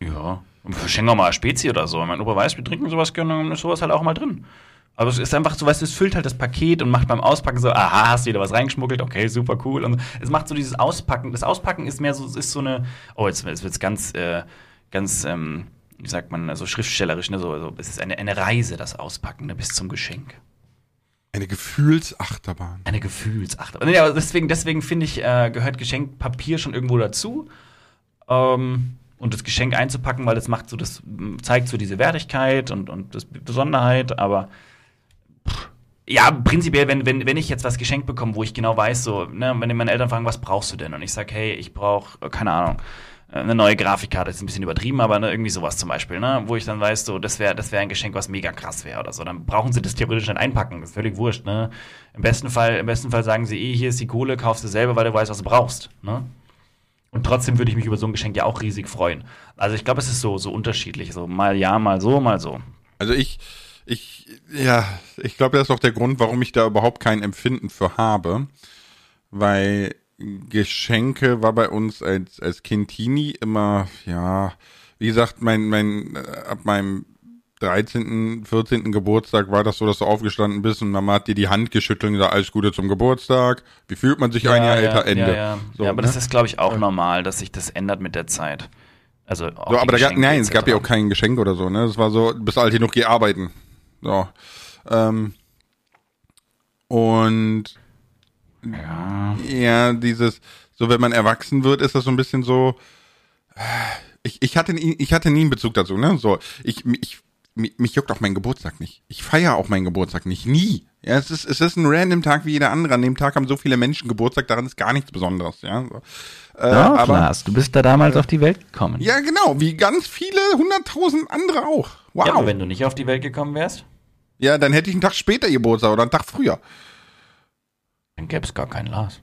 ja. Und verschenken wir mal Spezi oder so. Mein Opa weiß, wir trinken sowas gerne, dann ist sowas halt auch mal drin. Aber es ist einfach so, weißt du, es füllt halt das Paket und macht beim Auspacken so, aha, hast du wieder was reingeschmuggelt, okay, super cool. Und es macht so dieses Auspacken. Das Auspacken ist mehr so, ist so eine, oh, jetzt, jetzt wird's ganz, äh, ganz, ähm, wie sagt man, so schriftstellerisch, ne? so, so, es ist eine, eine Reise, das Auspacken, ne? bis zum Geschenk. Eine Gefühlsachterbahn. Eine Gefühlsachterbahn. Ja, deswegen, deswegen finde ich, äh, gehört Geschenkpapier schon irgendwo dazu. Ähm, und das Geschenk einzupacken, weil das macht so, das zeigt so diese Wertigkeit und, und das Besonderheit, aber ja, prinzipiell, wenn, wenn, wenn ich jetzt was geschenkt bekomme, wo ich genau weiß, so, ne, wenn meine Eltern fragen, was brauchst du denn? Und ich sage, hey, ich brauche, keine Ahnung, eine neue Grafikkarte, ist ein bisschen übertrieben, aber ne, irgendwie sowas zum Beispiel, ne? wo ich dann weiß, so, das wäre das wär ein Geschenk, was mega krass wäre oder so. Dann brauchen sie das theoretisch nicht einpacken, das ist völlig wurscht. Ne? Im, besten Fall, Im besten Fall sagen sie, eh, hier ist die Kohle, kaufst du selber, weil du weißt, was du brauchst. Ne? Und trotzdem würde ich mich über so ein Geschenk ja auch riesig freuen. Also ich glaube, es ist so, so unterschiedlich, so mal ja, mal so, mal so. Also ich, ich, ja, ich glaube, das ist auch der Grund, warum ich da überhaupt kein Empfinden für habe, weil Geschenke war bei uns als, als Kind Teenie immer, ja, wie gesagt, mein, mein, äh, ab meinem 13., 14. Geburtstag war das so, dass du aufgestanden bist und Mama hat dir die Hand geschüttelt und gesagt, alles Gute zum Geburtstag. Wie fühlt man sich ja, ein Jahr ja, älter? Ende. Ja, ja. So, ja aber ne? das ist, glaube ich, auch normal, dass sich das ändert mit der Zeit. Also auch so, aber da gab, nein, es gab ja auch kein Geschenk oder so, ne? Es war so, bis alt noch geh arbeiten. So. Ähm, und ja. ja, dieses, so wenn man erwachsen wird, ist das so ein bisschen so. Ich, ich, hatte, nie, ich hatte nie einen Bezug dazu, ne? So, ich, ich, mich juckt auch mein Geburtstag nicht. Ich feiere auch meinen Geburtstag nicht. Nie. Ja, es ist, es ist ein random Tag wie jeder andere. An dem Tag haben so viele Menschen Geburtstag, daran ist gar nichts Besonderes, ja. So. Äh, Doch, aber, Lars, du bist da damals äh, auf die Welt gekommen. Ja, genau, wie ganz viele hunderttausend andere auch. Wow. Ja, aber wenn du nicht auf die Welt gekommen wärst? Ja, dann hätte ich einen Tag später Geburtstag oder einen Tag früher. Dann gäbe es gar keinen Lars.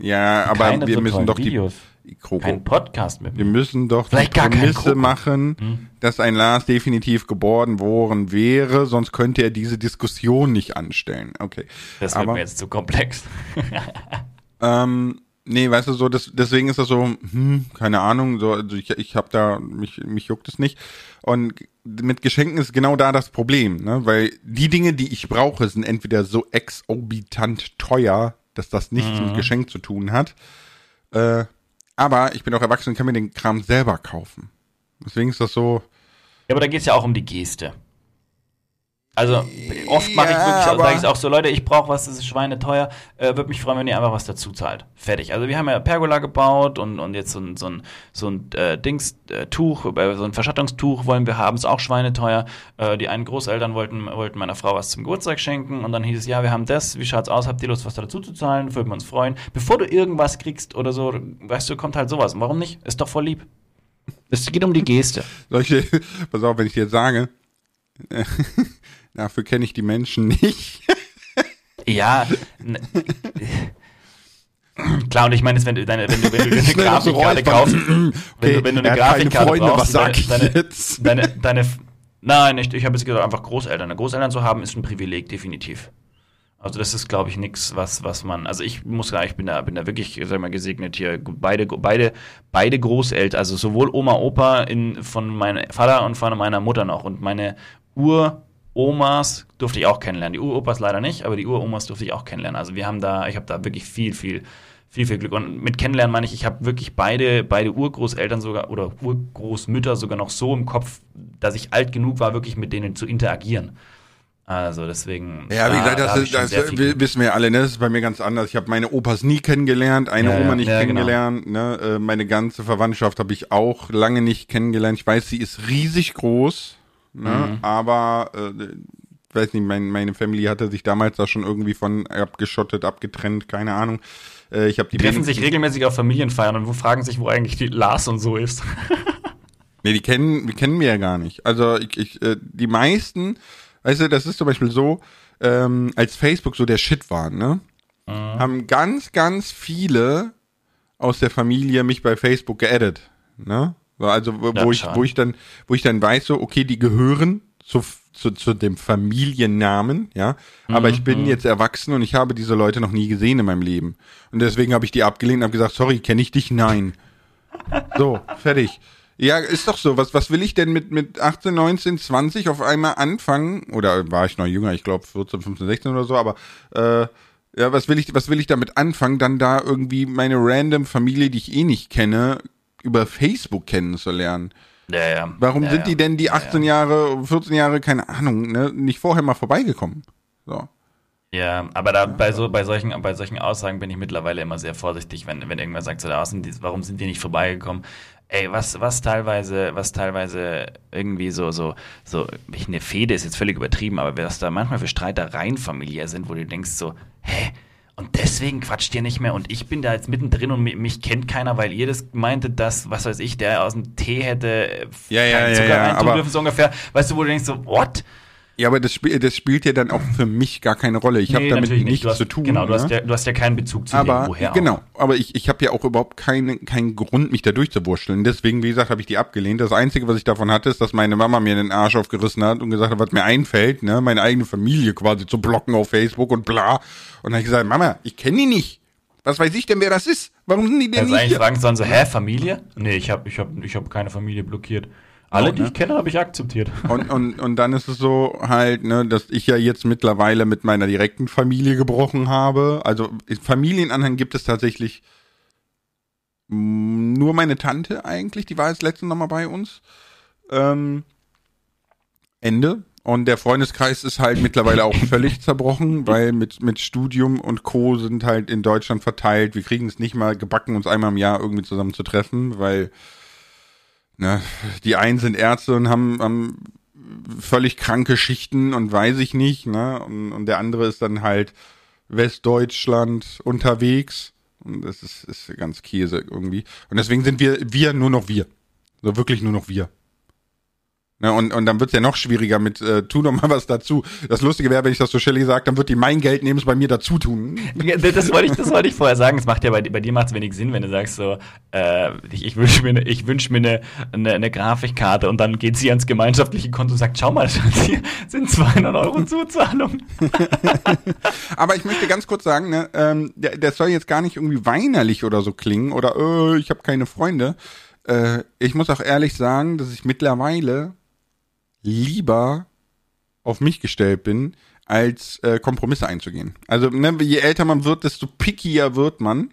Ja, aber Keine wir so müssen doch Videos. die Kroko. Kein Podcast mit mir. Wir müssen doch Vielleicht die Prämisse machen, hm? dass ein Lars definitiv geboren worden wäre, sonst könnte er diese Diskussion nicht anstellen. Okay. Das wird aber, mir jetzt zu komplex. ähm, nee, weißt du so, das, deswegen ist das so, hm, keine Ahnung, so, also ich, ich habe da, mich, mich juckt es nicht. Und mit Geschenken ist genau da das Problem, ne? Weil die Dinge, die ich brauche, sind entweder so exorbitant teuer, dass das nichts mhm. mit Geschenk zu tun hat. Äh, aber ich bin auch erwachsen und kann mir den Kram selber kaufen. Deswegen ist das so. Ja, aber da geht es ja auch um die Geste. Also oft mache ja, ich wirklich, sage ich auch so, Leute, ich brauche was, das ist schweineteuer, äh, würde mich freuen, wenn ihr einfach was dazu zahlt. Fertig. Also wir haben ja Pergola gebaut und, und jetzt so ein, so ein, so ein äh, Dings, äh, Tuch, äh, so ein Verschattungstuch wollen wir haben, ist auch schweineteuer. Äh, die einen Großeltern wollten, wollten meiner Frau was zum Geburtstag schenken und dann hieß es, ja, wir haben das, wie schaut's aus, habt ihr Lust, was dazu zu zahlen, würden wir uns freuen. Bevor du irgendwas kriegst oder so, weißt du, kommt halt sowas. Und warum nicht? Ist doch voll lieb. Es geht um die Geste. Solche, pass auf, wenn ich dir sage, Dafür kenne ich die Menschen nicht. ja. Klar, und ich meine, wenn du deine, wenn du, wenn du eine Grafikkarte kaufst, okay, wenn du, wenn du eine Grafikkarte Freunde, brauchst, was sag ich deine, jetzt? Deine, deine, nein, ich, ich habe jetzt gesagt, einfach Großeltern. Großeltern zu haben, ist ein Privileg, definitiv. Also das ist, glaube ich, nichts, was, was man. Also ich muss sagen, ich bin da, bin da wirklich, sag mal, gesegnet hier. Beide, beide, beide Großeltern, also sowohl Oma, Opa in, von meinem Vater und von meiner Mutter noch und meine Ur Omas durfte ich auch kennenlernen. Die Uropas leider nicht, aber die Uromas durfte ich auch kennenlernen. Also wir haben da, ich habe da wirklich viel, viel, viel, viel Glück. Und mit kennenlernen meine ich, ich habe wirklich beide, beide Urgroßeltern sogar oder Urgroßmütter sogar noch so im Kopf, dass ich alt genug war, wirklich mit denen zu interagieren. Also deswegen. Ja, wie gesagt, das, ist, das wissen wir alle, ne? Das ist bei mir ganz anders. Ich habe meine Opas nie kennengelernt, eine ja, Oma nicht ja, genau. kennengelernt, genau. ne? Äh, meine ganze Verwandtschaft habe ich auch lange nicht kennengelernt. Ich weiß, sie ist riesig groß. Ne? Mhm. Aber äh, weiß nicht, mein, meine Family hatte sich damals da schon irgendwie von abgeschottet, abgetrennt, keine Ahnung. Äh, ich habe die, treffen sich regelmäßig auf Familienfeiern und wo fragen sich, wo eigentlich die Lars und so ist. nee, die kennen, die kennen wir ja gar nicht. Also ich, ich, äh, die meisten, weißt du, das ist zum Beispiel so, ähm, als Facebook so der Shit war, ne? Mhm. Haben ganz, ganz viele aus der Familie mich bei Facebook geaddet, ne? Also wo, ja, ich, wo ich dann, wo ich dann weiß, so, okay, die gehören zu, zu, zu dem Familiennamen, ja. Aber mhm, ich bin mhm. jetzt erwachsen und ich habe diese Leute noch nie gesehen in meinem Leben. Und deswegen habe ich die abgelehnt und habe gesagt, sorry, kenne ich dich? Nein. so, fertig. Ja, ist doch so. Was, was will ich denn mit, mit 18, 19, 20 auf einmal anfangen? Oder war ich noch jünger? Ich glaube 14, 15, 16 oder so, aber äh, ja, was will ich, was will ich damit anfangen? Dann da irgendwie meine random Familie, die ich eh nicht kenne, über Facebook kennenzulernen. Ja, ja. Warum ja, sind die denn die 18 ja, Jahre, 14 Jahre, keine Ahnung, ne, nicht vorher mal vorbeigekommen? So. Ja, aber da bei so bei solchen bei solchen Aussagen bin ich mittlerweile immer sehr vorsichtig, wenn wenn irgendwer sagt so da außen, warum sind die nicht vorbeigekommen? Ey, was was teilweise was teilweise irgendwie so so so eine Fehde ist jetzt völlig übertrieben, aber was da manchmal für Streitereien familiär sind, wo du denkst so, hä, Und deswegen quatscht ihr nicht mehr. Und ich bin da jetzt mittendrin und mich, kennt keiner, weil ihr das meintet, dass, was weiß ich, der aus dem Tee hätte Ja, ja, keinen ja, Zucker ja, reintun aber- dürfen, so ungefähr. Weißt du, wo du denkst so, what? Ja, aber das, spiel, das spielt ja dann auch für mich gar keine Rolle. Ich habe Nee, damit natürlich nichts hast, zu tun. Genau, du, ne? hast ja, du hast ja keinen Bezug zu aber dem, woher genau, aber ich, ich habe ja auch überhaupt keine, keinen Grund, mich da durchzuwurschteln. Deswegen, wie gesagt, habe ich die abgelehnt. Das Einzige, was ich davon hatte, ist, dass meine Mama mir den Arsch aufgerissen hat und gesagt hat, was mir einfällt, ne, meine eigene Familie quasi zu blocken auf Facebook und bla. Und dann habe ich gesagt, Mama, ich kenne die nicht. Was weiß ich denn, wer das ist? Warum sind die denn Also nicht eigentlich hier? fragen sollen so, hä, Familie? Nee, ich habe ich hab, ich hab keine Familie blockiert. Alle, Oh, die ne? ich kenne, habe ich akzeptiert. Und, und, und dann ist es so halt, ne, dass ich ja jetzt mittlerweile mit meiner direkten Familie gebrochen habe. Also Familienanhang gibt es tatsächlich mm, nur meine Tante eigentlich, die war jetzt letztens noch mal bei uns. Ähm, Ende. Und der Freundeskreis ist halt mittlerweile auch völlig zerbrochen, weil mit, mit Studium und Co. sind halt in Deutschland verteilt. Wir kriegen es nicht mal gebacken, uns einmal im Jahr irgendwie zusammen zu treffen, weil ne, die einen sind Ärzte und haben, haben völlig kranke Schichten und weiß ich nicht, ne? Und, und der andere ist dann halt Westdeutschland unterwegs. Und das ist, ist ganz Käse irgendwie. Und deswegen sind wir, wir nur noch wir. So wirklich nur noch wir. Ne, und, und dann wird's ja noch schwieriger mit, äh, tu doch mal was dazu. Das Lustige wäre, wenn ich das so Shelly sage, dann wird die mein Geld nehmen, es bei mir dazu tun. Das wollte ich, das wollte ich vorher sagen. Es macht ja bei, bei dir macht es wenig Sinn, wenn du sagst so, äh, ich, ich wünsche mir, eine, ich wünsch mir eine, eine, eine Grafikkarte und dann geht sie ans gemeinschaftliche Konto und sagt, schau mal, Schatz, hier sind 200 Euro Zuzahlung. Aber ich möchte ganz kurz sagen, ne, ähm, der, der soll jetzt gar nicht irgendwie weinerlich oder so klingen oder äh, ich habe keine Freunde. Äh, ich muss auch ehrlich sagen, dass ich mittlerweile lieber auf mich gestellt bin, als äh, Kompromisse einzugehen. Also ne, je älter man wird, desto pickier wird man.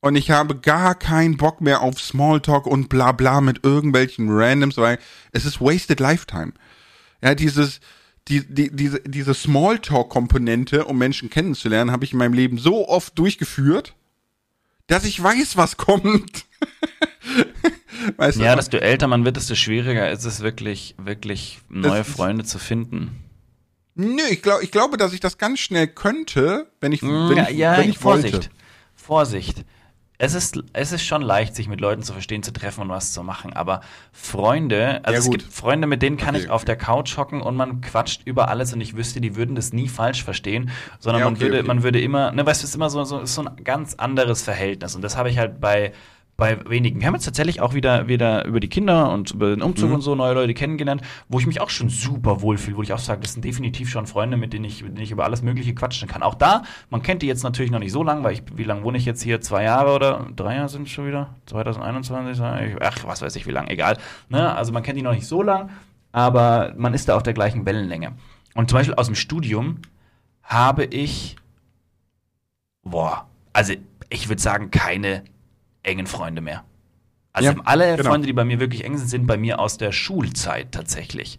Und ich habe gar keinen Bock mehr auf Smalltalk und bla bla mit irgendwelchen Randoms, weil es ist wasted lifetime. Ja, dieses, die, die, diese, diese Smalltalk-Komponente, um Menschen kennenzulernen, habe ich in meinem Leben so oft durchgeführt, dass ich weiß, was kommt. weißt Ja, du? desto älter man wird, desto schwieriger ist es wirklich, wirklich neue Freunde zu finden. Nö, ich, glaub, ich glaube, dass ich das ganz schnell könnte, wenn ich, wenn ja, ich, ja, wenn ich Vorsicht. wollte. Vorsicht. Es ist, es ist schon leicht, sich mit Leuten zu verstehen, zu treffen und was zu machen. Aber Freunde, also Ja, es gut. gibt Freunde, mit denen kann Okay, ich auf der Couch hocken und man quatscht über alles und ich wüsste, die würden das nie falsch verstehen, sondern Ja, man okay, würde, okay. man würde immer, ne, weißt du, es ist immer so, so, so ein ganz anderes Verhältnis. Und das habe ich halt bei, bei wenigen. Wir haben jetzt tatsächlich auch wieder, wieder über die Kinder und über den Umzug Mhm. und so neue Leute kennengelernt, wo ich mich auch schon super wohlfühle, wo ich auch sage, das sind definitiv schon Freunde, mit denen ich, mit denen ich über alles Mögliche quatschen kann. Auch da, man kennt die jetzt natürlich noch nicht so lang, weil ich, wie lange wohne ich jetzt hier? Zwei Jahre oder drei Jahre sind schon wieder? 2021? Ach, was weiß ich, wie lange, egal. Ne? Also man kennt die noch nicht so lang, aber man ist da auf der gleichen Wellenlänge. Und zum Beispiel aus dem Studium habe ich, boah, also ich würde sagen, keine engen Freunde mehr. Also Ja, alle genau. Freunde, die bei mir wirklich eng sind, sind bei mir aus der Schulzeit tatsächlich.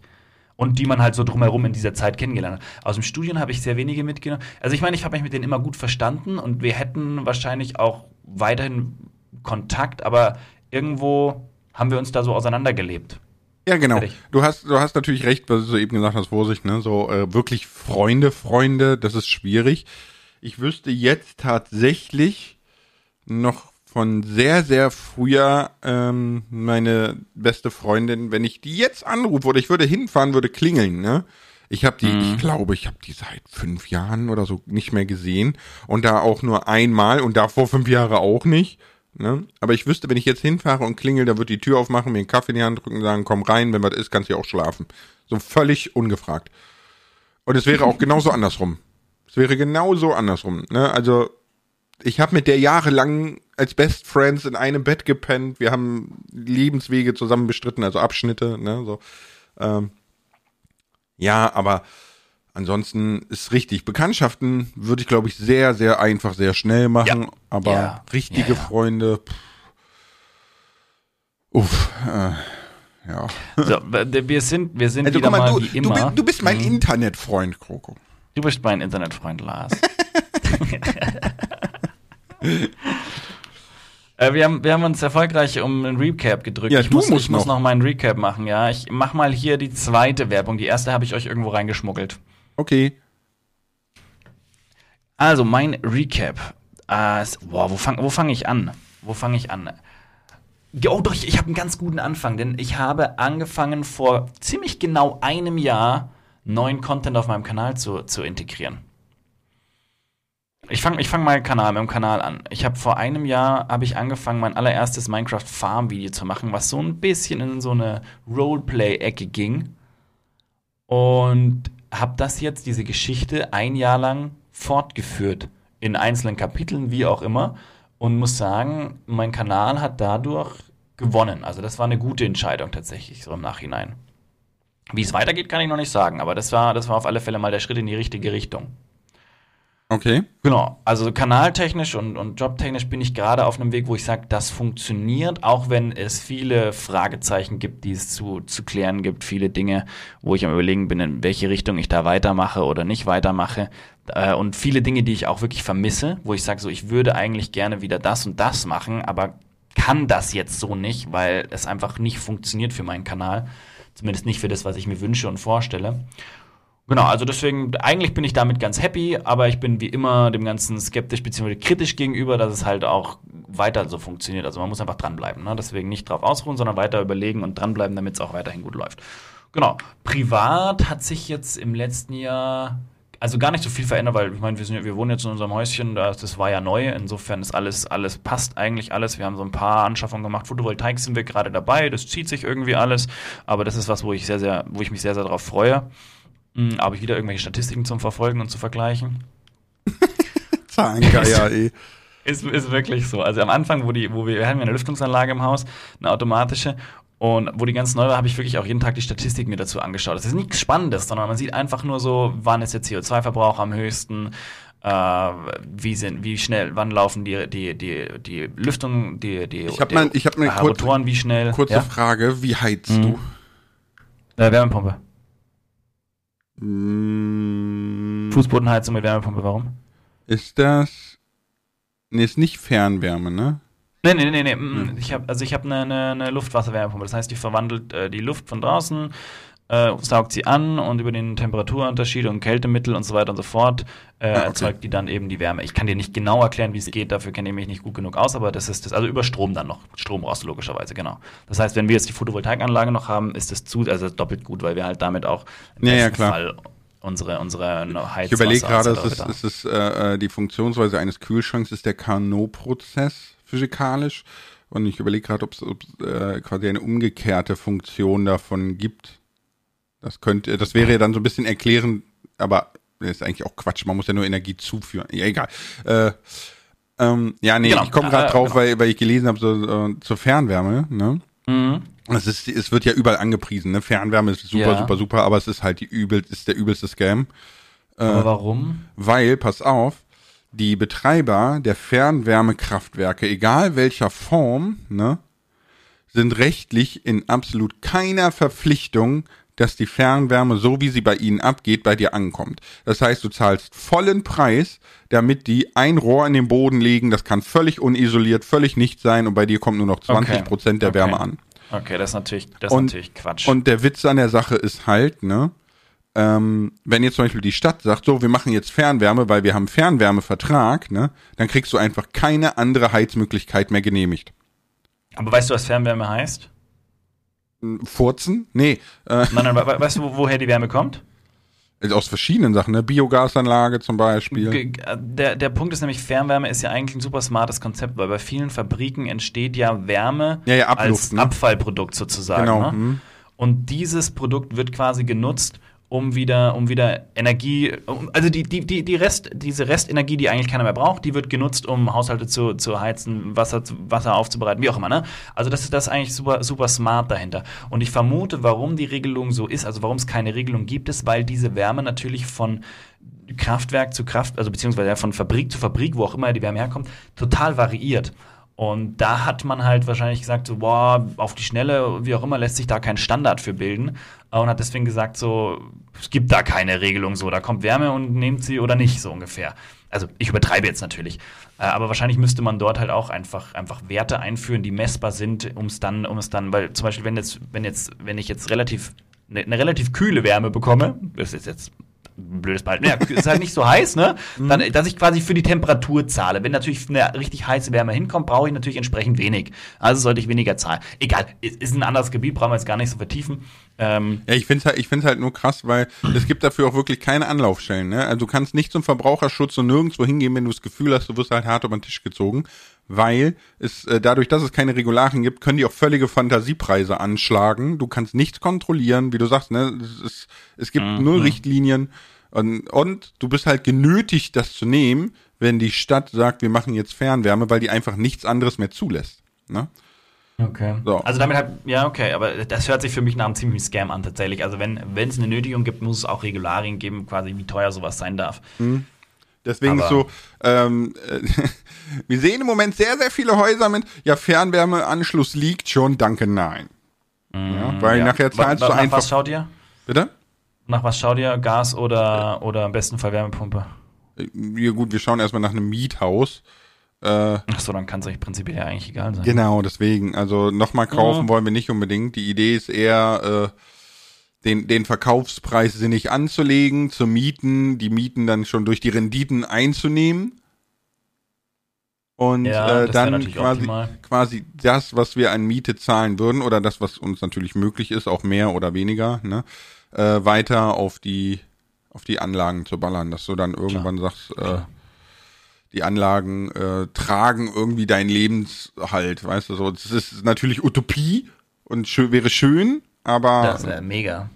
Und die man halt so drumherum in dieser Zeit kennengelernt hat. Aus dem Studium habe ich sehr wenige mitgenommen. Also ich meine, ich habe mich mit denen immer gut verstanden und wir hätten wahrscheinlich auch weiterhin Kontakt, aber irgendwo haben wir uns da so auseinandergelebt. Ja, genau. Fertig. Du hast, du hast natürlich recht, was du eben gesagt hast, Vorsicht, ne? So äh, wirklich Freunde, Freunde, das ist schwierig. Ich wüsste jetzt tatsächlich noch von sehr, sehr früher ähm, meine beste Freundin, wenn ich die jetzt anrufe oder ich würde hinfahren, würde klingeln, ne? Ich habe die, ich glaube, ich habe die seit fünf Jahren oder so nicht mehr gesehen und da auch nur einmal und davor fünf Jahre auch nicht. Ne? Aber ich wüsste, wenn ich jetzt hinfahre und klingel, da wird die Tür aufmachen, mir einen Kaffee in die Hand drücken, sagen, komm rein, wenn was ist, kannst du ja auch schlafen. So völlig ungefragt. Und es wäre auch genauso andersrum. Es wäre genauso andersrum. Ne? Also ich habe mit der jahrelang als Best Friends in einem Bett gepennt. Wir haben Lebenswege zusammen bestritten, also Abschnitte. Ne? So. Ähm, ja, aber ansonsten ist richtig. Bekanntschaften würde ich, glaube ich, sehr, sehr einfach, sehr schnell machen. Ja. Aber Ja. richtige Ja. Freunde. Pff. Uff, äh, ja. So, wir sind, wir sind Also wieder mal, du, wie du, immer. bist, du bist mein Internetfreund, Kroko. Du bist mein Internetfreund Lars. äh, wir, haben, wir haben uns erfolgreich um einen Recap gedrückt. Ja, ich muss, ich muss noch. noch meinen Recap machen, ja. Ich mach mal hier die zweite Werbung. Die erste habe ich euch irgendwo reingeschmuggelt. Okay. Also, mein Recap. Äh, boah, wo fange fang ich an? Wo fange ich an? Oh, doch, ich, ich habe einen ganz guten Anfang, denn ich habe angefangen vor ziemlich genau einem Jahr neuen Content auf meinem Kanal zu, zu integrieren. Ich fange ich fang mal Kanal, mit dem Kanal an. Ich habe vor einem Jahr habe ich angefangen, mein allererstes Minecraft Farm Video zu machen, was so ein bisschen in so eine Roleplay-Ecke ging. Und habe das jetzt, diese Geschichte, ein Jahr lang fortgeführt. In einzelnen Kapiteln, wie auch immer. Und muss sagen, mein Kanal hat dadurch gewonnen. Also das war eine gute Entscheidung tatsächlich, so im Nachhinein. Wie es weitergeht, kann ich noch nicht sagen, aber das war, das war auf alle Fälle mal der Schritt in die richtige Richtung. Okay. Genau, also kanaltechnisch und, und jobtechnisch bin ich gerade auf einem Weg, wo ich sage, das funktioniert, auch wenn es viele Fragezeichen gibt, die es zu, zu klären gibt, viele Dinge, wo ich am überlegen bin, in welche Richtung ich da weitermache oder nicht weitermache. Äh, und viele Dinge, die ich auch wirklich vermisse, wo ich sage, so, ich würde eigentlich gerne wieder das und das machen, aber kann das jetzt so nicht, weil es einfach nicht funktioniert für meinen Kanal. Zumindest nicht für das, was ich mir wünsche und vorstelle. Genau, also deswegen, eigentlich bin ich damit ganz happy, aber ich bin wie immer dem Ganzen skeptisch bzw. kritisch gegenüber, dass es halt auch weiter so funktioniert. Also man muss einfach dranbleiben. Ne? Deswegen nicht drauf ausruhen, sondern weiter überlegen und dranbleiben, damit es auch weiterhin gut läuft. Genau. Privat hat sich jetzt im letzten Jahr also gar nicht so viel verändert, weil ich meine, wir, sind, wir wohnen jetzt in unserem Häuschen, das, das war ja neu, insofern ist alles, alles passt eigentlich alles. Wir haben so ein paar Anschaffungen gemacht, Photovoltaik sind wir gerade dabei, das zieht sich irgendwie alles, aber das ist was, wo ich sehr, sehr, wo ich mich sehr, sehr darauf freue. Hm, Habe ich wieder irgendwelche Statistiken zum Verfolgen und zu vergleichen? Zahlengeier, ey. Ist, ist wirklich so. Also am Anfang, wo die, wo wir, wir ja eine Lüftungsanlage im Haus, eine automatische, und wo die ganz neu war, habe ich wirklich auch jeden Tag die Statistiken mir dazu angeschaut. Das ist nichts Spannendes, sondern man sieht einfach nur so, wann ist der CO2-Verbrauch am höchsten, äh, wie sind, wie schnell, wann laufen die, die, die, die Lüftung, die, die, Ich hab die mal- ich hab eine äh, kurze- Rotoren, wie schnell. Kurze ja? Frage, wie heizt Mhm. du? Äh, Wärmepumpe. Mm, Fußbodenheizung mit Wärmepumpe, warum? Ist das. Nee, ist nicht Fernwärme, ne? Nee, nee, nee, nee. mm, Ich hab, also ich habe eine, eine, eine Luftwasserwärmepumpe. Das heißt, die verwandelt äh, die Luft von draußen, äh, saugt sie an und über den Temperaturunterschied und Kältemittel und so weiter und so fort äh, Ah, okay. erzeugt die dann eben die Wärme. Ich kann dir nicht genau erklären, wie es geht, dafür kenne ich mich nicht gut genug aus, aber das ist das, also über Strom dann noch. Strom du logischerweise, genau. Das heißt, wenn wir jetzt die Photovoltaikanlage noch haben, ist das zu, also doppelt gut, weil wir halt damit auch im Ja, ja, klar. Fall unsere, unsere Heizwasser Ich überlege gerade, es ist, es ist äh, äh, die Funktionsweise eines Kühlschranks ist der Carnot-Prozess physikalisch. Und ich überlege gerade, ob es äh, quasi eine umgekehrte Funktion davon gibt. Das könnte, das wäre ja dann so ein bisschen erklären, aber das ist eigentlich auch Quatsch. Man muss ja nur Energie zuführen. Ja, egal. Äh, ähm, ja, nee, Genau, ich komme gerade äh, drauf, genau. weil, weil ich gelesen habe, so, äh, zur Fernwärme, ne? Mhm. Es, ist, es wird ja überall angepriesen, ne? Fernwärme ist super, Ja. super, super, aber es ist halt die übel, ist der übelste Scam. Aber warum? Weil, pass auf, die Betreiber der Fernwärmekraftwerke, egal welcher Form, ne, sind rechtlich in absolut keiner Verpflichtung, dass die Fernwärme, so wie sie bei ihnen abgeht, bei dir ankommt. Das heißt, du zahlst vollen Preis, damit die ein Rohr in den Boden legen, das kann völlig unisoliert, völlig nicht sein und bei dir kommt nur noch 20 Prozent der Okay. Wärme an. Okay, das ist natürlich, das ist Und- natürlich Quatsch. Und der Witz an der Sache ist halt, ne, ähm, wenn jetzt zum Beispiel die Stadt sagt, so, wir machen jetzt Fernwärme, weil wir haben Fernwärmevertrag, ne, dann kriegst du einfach keine andere Heizmöglichkeit mehr genehmigt. Aber weißt du, was Fernwärme heißt? Furzen? Nee, äh, Nein, nein, we- we- weißt du, wo- woher die Wärme kommt? aus verschiedenen Sachen, ne, Biogasanlage zum Beispiel. Der, der Punkt ist nämlich, Fernwärme ist ja eigentlich ein super smartes Konzept, weil bei vielen Fabriken entsteht ja Wärme Ja, ja, Abluft, als ne? Abfallprodukt sozusagen. Genau, Ne? hm. Und dieses Produkt wird quasi genutzt, um wieder, um wieder Energie, also die, die, die, die Rest, diese Restenergie, die eigentlich keiner mehr braucht, die wird genutzt, um Haushalte zu, zu heizen, Wasser, Wasser aufzubereiten, wie auch immer. Ne? Also das ist das eigentlich super, super smart dahinter. Und ich vermute, warum die Regelung so ist, also warum es keine Regelung gibt, ist, weil diese Wärme natürlich von Kraftwerk zu Kraft, also beziehungsweise von Fabrik zu Fabrik, wo auch immer die Wärme herkommt, total variiert. Und da hat man halt wahrscheinlich gesagt, so, boah, auf die Schnelle, wie auch immer, lässt sich da kein Standard für bilden. Äh, Und hat deswegen gesagt, so, es gibt da keine Regelung, so, da kommt Wärme und nehmt sie oder nicht, so ungefähr. Also ich übertreibe jetzt natürlich. Äh, Aber wahrscheinlich müsste man dort halt auch einfach, einfach Werte einführen, die messbar sind, um es dann, um es dann, weil zum Beispiel, wenn jetzt, wenn jetzt, wenn ich jetzt relativ, eine, eine relativ kühle Wärme bekomme, das ist jetzt blödes Beispiel, ja, ist halt nicht so heiß, ne? Mhm. Dann, dass ich quasi für die Temperatur zahle. Wenn natürlich eine richtig heiße Wärme hinkommt, brauche ich natürlich entsprechend wenig. Also sollte ich weniger zahlen. Egal, ist, ist ein anderes Gebiet, brauchen wir jetzt gar nicht so vertiefen. Ähm, Ja, ich finde es halt, ich halt nur krass, weil es gibt dafür auch wirklich keine Anlaufstellen. Ne? Also du kannst nicht zum Verbraucherschutz und nirgendwo hingehen, wenn du das Gefühl hast, du wirst halt hart über den Tisch gezogen. Weil es äh, dadurch, dass es keine Regularien gibt, können die auch völlige Fantasiepreise anschlagen. Du kannst nichts kontrollieren, wie du sagst, ne? Es, ist, es gibt null Richtlinien und, und du bist halt genötigt, das zu nehmen, wenn die Stadt sagt, wir machen jetzt Fernwärme, weil die einfach nichts anderes mehr zulässt. Ne? Okay. So. Also damit hat, ja, okay, aber das hört sich für mich nach einem ziemlichen Scam an, tatsächlich. Also wenn wenn es eine Nötigung gibt, muss es auch Regularien geben, quasi wie teuer sowas sein darf. Deswegen ist so, ähm, äh, wir sehen im Moment sehr, sehr viele Häuser mit, ja, Fernwärmeanschluss liegt schon, danke, nein. Ja, weil Ja. nachher zahlst du nach einfach. was schaut ihr? Bitte? Nach was schaut ihr? Gas oder, oder im besten Fall Wärmepumpe? Ja, gut, wir schauen erstmal nach einem Miethaus. Äh, Achso, dann kann es euch prinzipiell ja eigentlich egal sein. genau, deswegen. Also nochmal kaufen Mhm. wollen wir nicht unbedingt. Die Idee ist eher, äh, den, den Verkaufspreis sinnig anzulegen, zu mieten, die Mieten dann schon durch die Renditen einzunehmen. Und Ja, äh, dann quasi, optimal. quasi das, was wir an Miete zahlen würden, oder das, was uns natürlich möglich ist, auch mehr oder weniger, ne, äh, weiter auf die, auf die Anlagen zu ballern, dass du dann irgendwann sagst, äh, die Anlagen äh, tragen irgendwie deinen Lebenshalt, weißt du so. Das ist natürlich Utopie und schön, wäre schön, aber Das wäre mega.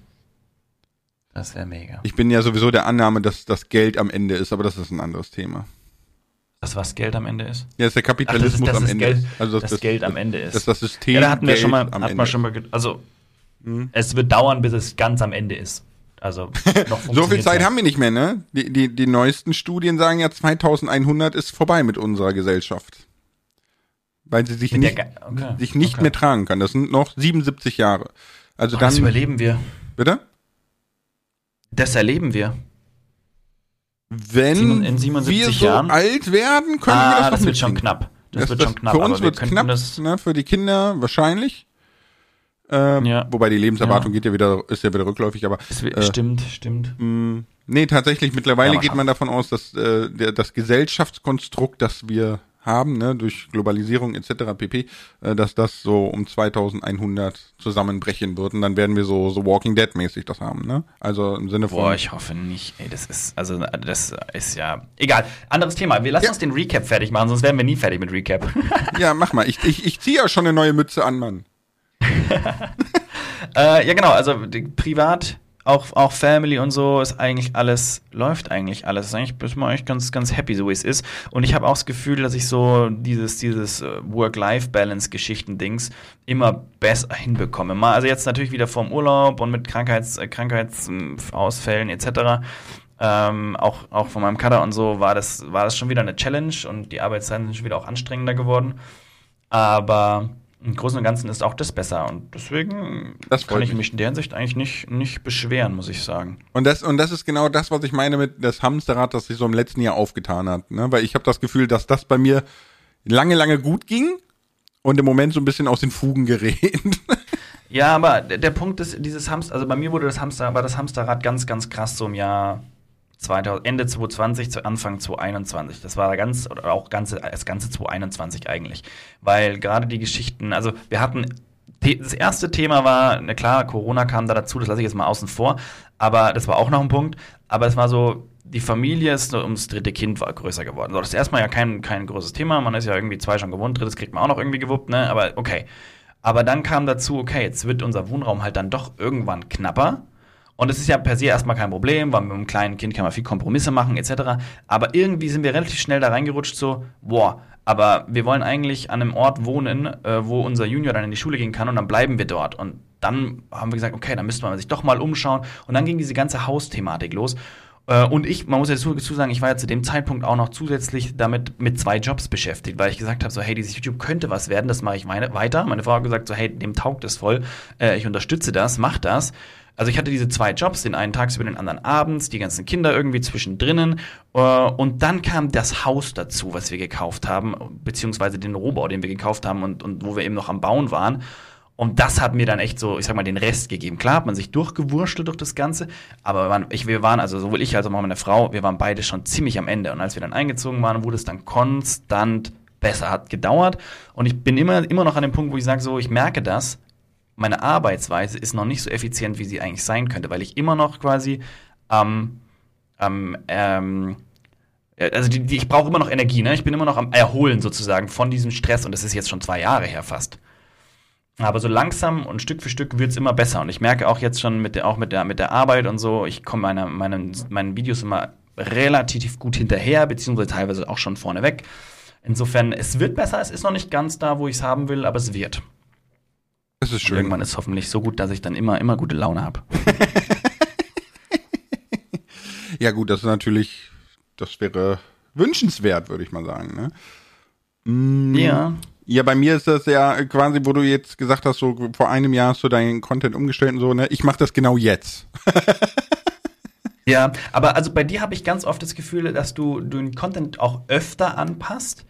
Das wäre mega. ich bin ja sowieso der Annahme, dass das Geld am Ende ist, aber das ist ein anderes Thema. Das, was Geld am Ende ist? Ja, dass der Kapitalismus das am ist Ende Geld, ist. Also das, Geld am Ende ist. Dass das System ja, da hatten wir Geld schon mal, am hat Ende man schon mal, also es wird dauern, bis es ganz am Ende ist. Also noch So viel Zeit haben wir nicht mehr, ne? Die, die, die neuesten Studien sagen ja, 2100 ist vorbei mit unserer Gesellschaft. Weil sie sich Mit nicht, okay, sich nicht okay. mehr tragen kann. Das sind noch 77 Jahre. Also Oh, das dann, überleben wir. bitte? Das erleben wir. Wenn in 77 wir so Jahren? alt werden, können wir Ah, das das, noch wird schon knapp. Das, wird schon knapp. Für uns wir wird könnten knapp, Das, ne, für die Kinder wahrscheinlich. Ähm, Ja. Wobei die Lebenserwartung geht ja wieder, ist ja wieder rückläufig, aber es äh, stimmt, stimmt. mh, nee, tatsächlich mittlerweile Ja, geht man davon aus, dass äh, der, das Gesellschaftskonstrukt, das wir haben, ne, durch Globalisierung etc. pp, äh, dass das so um 2100 zusammenbrechen wird und dann werden wir so, so Walking Dead mäßig das haben, ne? Also im Sinne von Boah, ich hoffe nicht. Ey, das ist, also, das ist ja. Egal. Anderes Thema. Wir lassen Ja. uns den Recap fertig machen, sonst werden wir nie fertig mit Recap. ja, mach mal. Ich, ich, ich ziehe ja schon eine neue Mütze an, Mann. Äh, ja, genau, also die, privat, auch, auch Family und so, ist eigentlich alles, läuft eigentlich alles. Ist eigentlich bin ich echt ganz, ganz happy, so wie es ist. Und ich habe auch das Gefühl, dass ich so dieses, dieses äh, Work-Life-Balance-Geschichten-Dings immer besser hinbekomme. Mal, also jetzt natürlich wieder vorm Urlaub und mit Krankheits, Krankheitsausfällen etc. Ähm, auch, auch von meinem Kader und so war das, war das schon wieder eine Challenge und die Arbeitszeiten sind schon wieder auch anstrengender geworden. Aber im Großen und Ganzen ist auch das besser. Und deswegen Das kann ich mich. in der Hinsicht eigentlich nicht, nicht beschweren, muss ich sagen. Und das, und das ist genau das, was ich meine mit das Hamsterrad, das sich so im letzten Jahr aufgetan hat. Ne? Weil ich habe das Gefühl, dass das bei mir lange, lange gut ging und im Moment so ein bisschen aus den Fugen gerät. Ja, aber der, der Punkt ist, dieses Hamster, also bei mir wurde das Hamster, war das Hamsterrad ganz, ganz krass so im Jahr 2000, Ende 2020 zu Anfang 2021. Das war ganz, oder auch ganze, das ganze 2021 eigentlich. Weil gerade die Geschichten, also wir hatten, das erste Thema war, na klar, Corona kam da dazu, das lasse ich jetzt mal außen vor, aber das war auch noch ein Punkt, aber es war so, die Familie ist ums dritte Kind war größer geworden. So, das ist erstmal ja kein, kein großes Thema, man ist ja irgendwie zwei schon gewohnt, drittes kriegt man auch noch irgendwie gewuppt, ne, aber okay. Aber dann kam dazu, okay, jetzt wird unser Wohnraum halt dann doch irgendwann knapper. Und es ist ja per se erstmal kein Problem, weil mit einem kleinen Kind kann man viel Kompromisse machen, etc. Aber irgendwie sind wir relativ schnell da reingerutscht, so, boah, aber wir wollen eigentlich an einem Ort wohnen, äh, wo unser Junior dann in die Schule gehen kann und dann bleiben wir dort. Und dann haben wir gesagt, okay, dann müsste man sich doch mal umschauen. Und dann ging diese ganze Hausthematik los. Äh, Und ich, man muss ja dazu sagen, ich war ja zu dem Zeitpunkt auch noch zusätzlich damit mit zwei Jobs beschäftigt, weil ich gesagt habe, so, hey, dieses YouTube könnte was werden, das mache ich meine, weiter. Meine Frau hat gesagt, so, hey, dem taugt es voll, äh, ich unterstütze das, mach das. Also ich hatte diese zwei Jobs, den einen tagsüber, den anderen abends, die ganzen Kinder irgendwie zwischendrinnen. Äh, und dann kam das Haus dazu, was wir gekauft haben, beziehungsweise den Rohbau, den wir gekauft haben und, und wo wir eben noch am Bauen waren. Und das hat mir dann echt so, ich sag mal, den Rest gegeben. Klar hat man sich durchgewurschtelt durch das Ganze, aber wir waren, ich, wir waren, also sowohl ich als auch meine Frau, wir waren beide schon ziemlich am Ende. Und als wir dann eingezogen waren, wurde es dann konstant besser, hat gedauert. Und ich bin immer, immer noch an dem Punkt, wo ich sage, so, ich merke das, meine Arbeitsweise ist noch nicht so effizient, wie sie eigentlich sein könnte, weil ich immer noch quasi am, ähm, ähm, also die, die, ich brauche immer noch Energie, ne? Ich bin immer noch am Erholen sozusagen von diesem Stress und das ist jetzt schon zwei Jahre her fast. Aber so langsam und Stück für Stück wird es immer besser. Und ich merke auch jetzt schon mit der, auch mit der, mit der Arbeit und so, ich komme meine, meine, meinen Videos immer relativ gut hinterher, beziehungsweise teilweise auch schon vorneweg. Insofern, es wird besser, es ist noch nicht ganz da, wo ich es haben will, aber es wird. Das ist schön. Und irgendwann ist es hoffentlich so gut, dass ich dann immer, immer gute Laune habe. ja, gut, das ist natürlich, das wäre wünschenswert, würde ich mal sagen. Ne? Mm. Ja. Ja, bei mir ist das ja quasi, wo du jetzt gesagt hast, so vor einem Jahr hast du deinen Content umgestellt und so, ne? Ich mache das genau jetzt. ja, aber also bei dir habe ich ganz oft das Gefühl, dass du, du den Content auch öfter anpasst.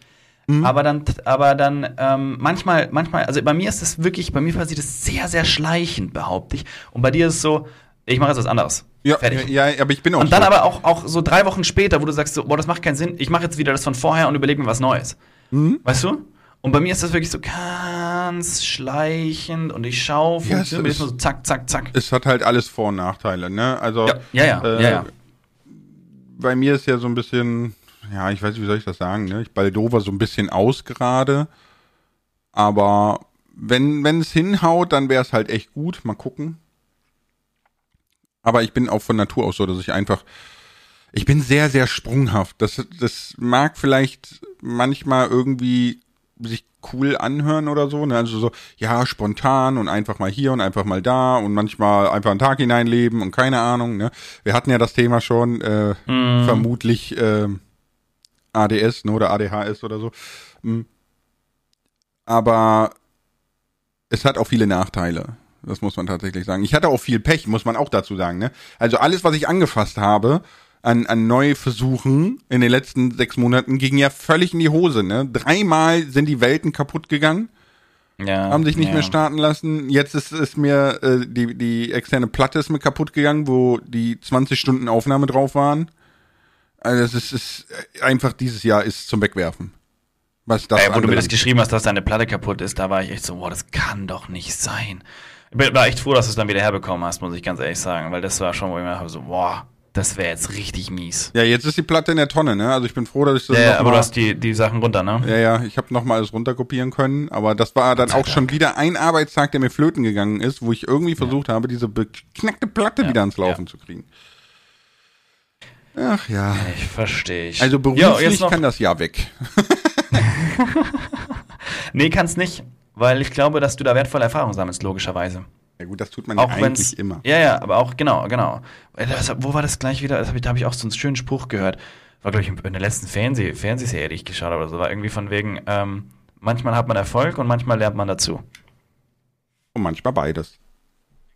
Mhm. Aber dann, aber dann ähm, manchmal, manchmal, also bei mir ist das wirklich, bei mir passiert das sehr, sehr schleichend, behaupte ich. Und bei dir ist es so, ich mache jetzt was anderes. Ja, Fertig. ja, ja, aber ich bin auch. Und dann so. aber auch, auch so drei Wochen später, wo du sagst, so, boah, das macht keinen Sinn, ich mache jetzt wieder das von vorher und überlege mir was Neues. Mhm. Weißt du? Und bei mir ist das wirklich so ganz schleichend und ich schaue, ja, funktioniert ja, so zack, zack, zack. Es hat halt alles Vor- und Nachteile, ne? Also, ja, ja, ja, äh, ja, ja. Bei mir ist ja so ein bisschen, ja, ich weiß nicht, wie soll ich das sagen, ne? Ich baldover so ein bisschen aus gerade. Aber wenn, wenn es hinhaut, dann wäre es halt echt gut. Mal gucken. Aber ich bin auch von Natur aus so, dass ich einfach, ich bin sehr, sehr sprunghaft. Das, das mag vielleicht manchmal irgendwie sich cool anhören oder so. Ne? Also so, ja, spontan und einfach mal hier und einfach mal da und manchmal einfach einen Tag hineinleben und keine Ahnung. Ne? Wir hatten ja das Thema schon, äh, mm. vermutlich äh, ADS ne, oder ADHS oder so. Mm. Aber es hat auch viele Nachteile. Das muss man tatsächlich sagen. Ich hatte auch viel Pech, muss man auch dazu sagen. Ne? Also alles, was ich angefasst habe, an, an Neuversuchen in den letzten sechs Monaten ging ja völlig in die Hose. Ne? Dreimal sind die Welten kaputt gegangen. Ja, haben sich nicht ja. mehr starten lassen. Jetzt ist, ist mir äh, die, die externe Platte ist mir kaputt gegangen, wo die 20 Stunden Aufnahme drauf waren. Also es ist, ist einfach dieses Jahr ist zum Wegwerfen. Was das Ey, wo du mir das geschrieben hast, dass deine Platte kaputt ist, da war ich echt so, boah, das kann doch nicht sein. Ich war echt froh, dass du es dann wieder herbekommen hast, muss ich ganz ehrlich sagen, weil das war schon, wo ich mir dachte, so, boah, das wäre jetzt richtig mies. Ja, jetzt ist die Platte in der Tonne, ne? Also ich bin froh, dass ich das Ja, ja aber du hast die, die Sachen runter, ne? Ja, ja, ich habe noch mal alles runterkopieren können, aber das war dann auch schon wieder ein Arbeitstag, der mir flöten gegangen ist, wo ich irgendwie versucht ja. habe, diese beknackte Platte ja. wieder ans Laufen zu kriegen. Ach ja. Ich verstehe ich. Also beruflich ja, kann das ja weg. nee, kann's nicht, weil ich glaube, dass du da wertvolle Erfahrungen sammelst, logischerweise. Ja gut, das tut man auch ja eigentlich immer. Ja, ja, aber auch, genau, genau. wo war das gleich wieder? Das hab ich, da habe ich auch so einen schönen Spruch gehört. War, glaube ich, in der letzten Fernseh Fernsehserie, die ich geschaut habe. Also war irgendwie von wegen, ähm, manchmal hat man Erfolg und manchmal lernt man dazu. Und manchmal beides.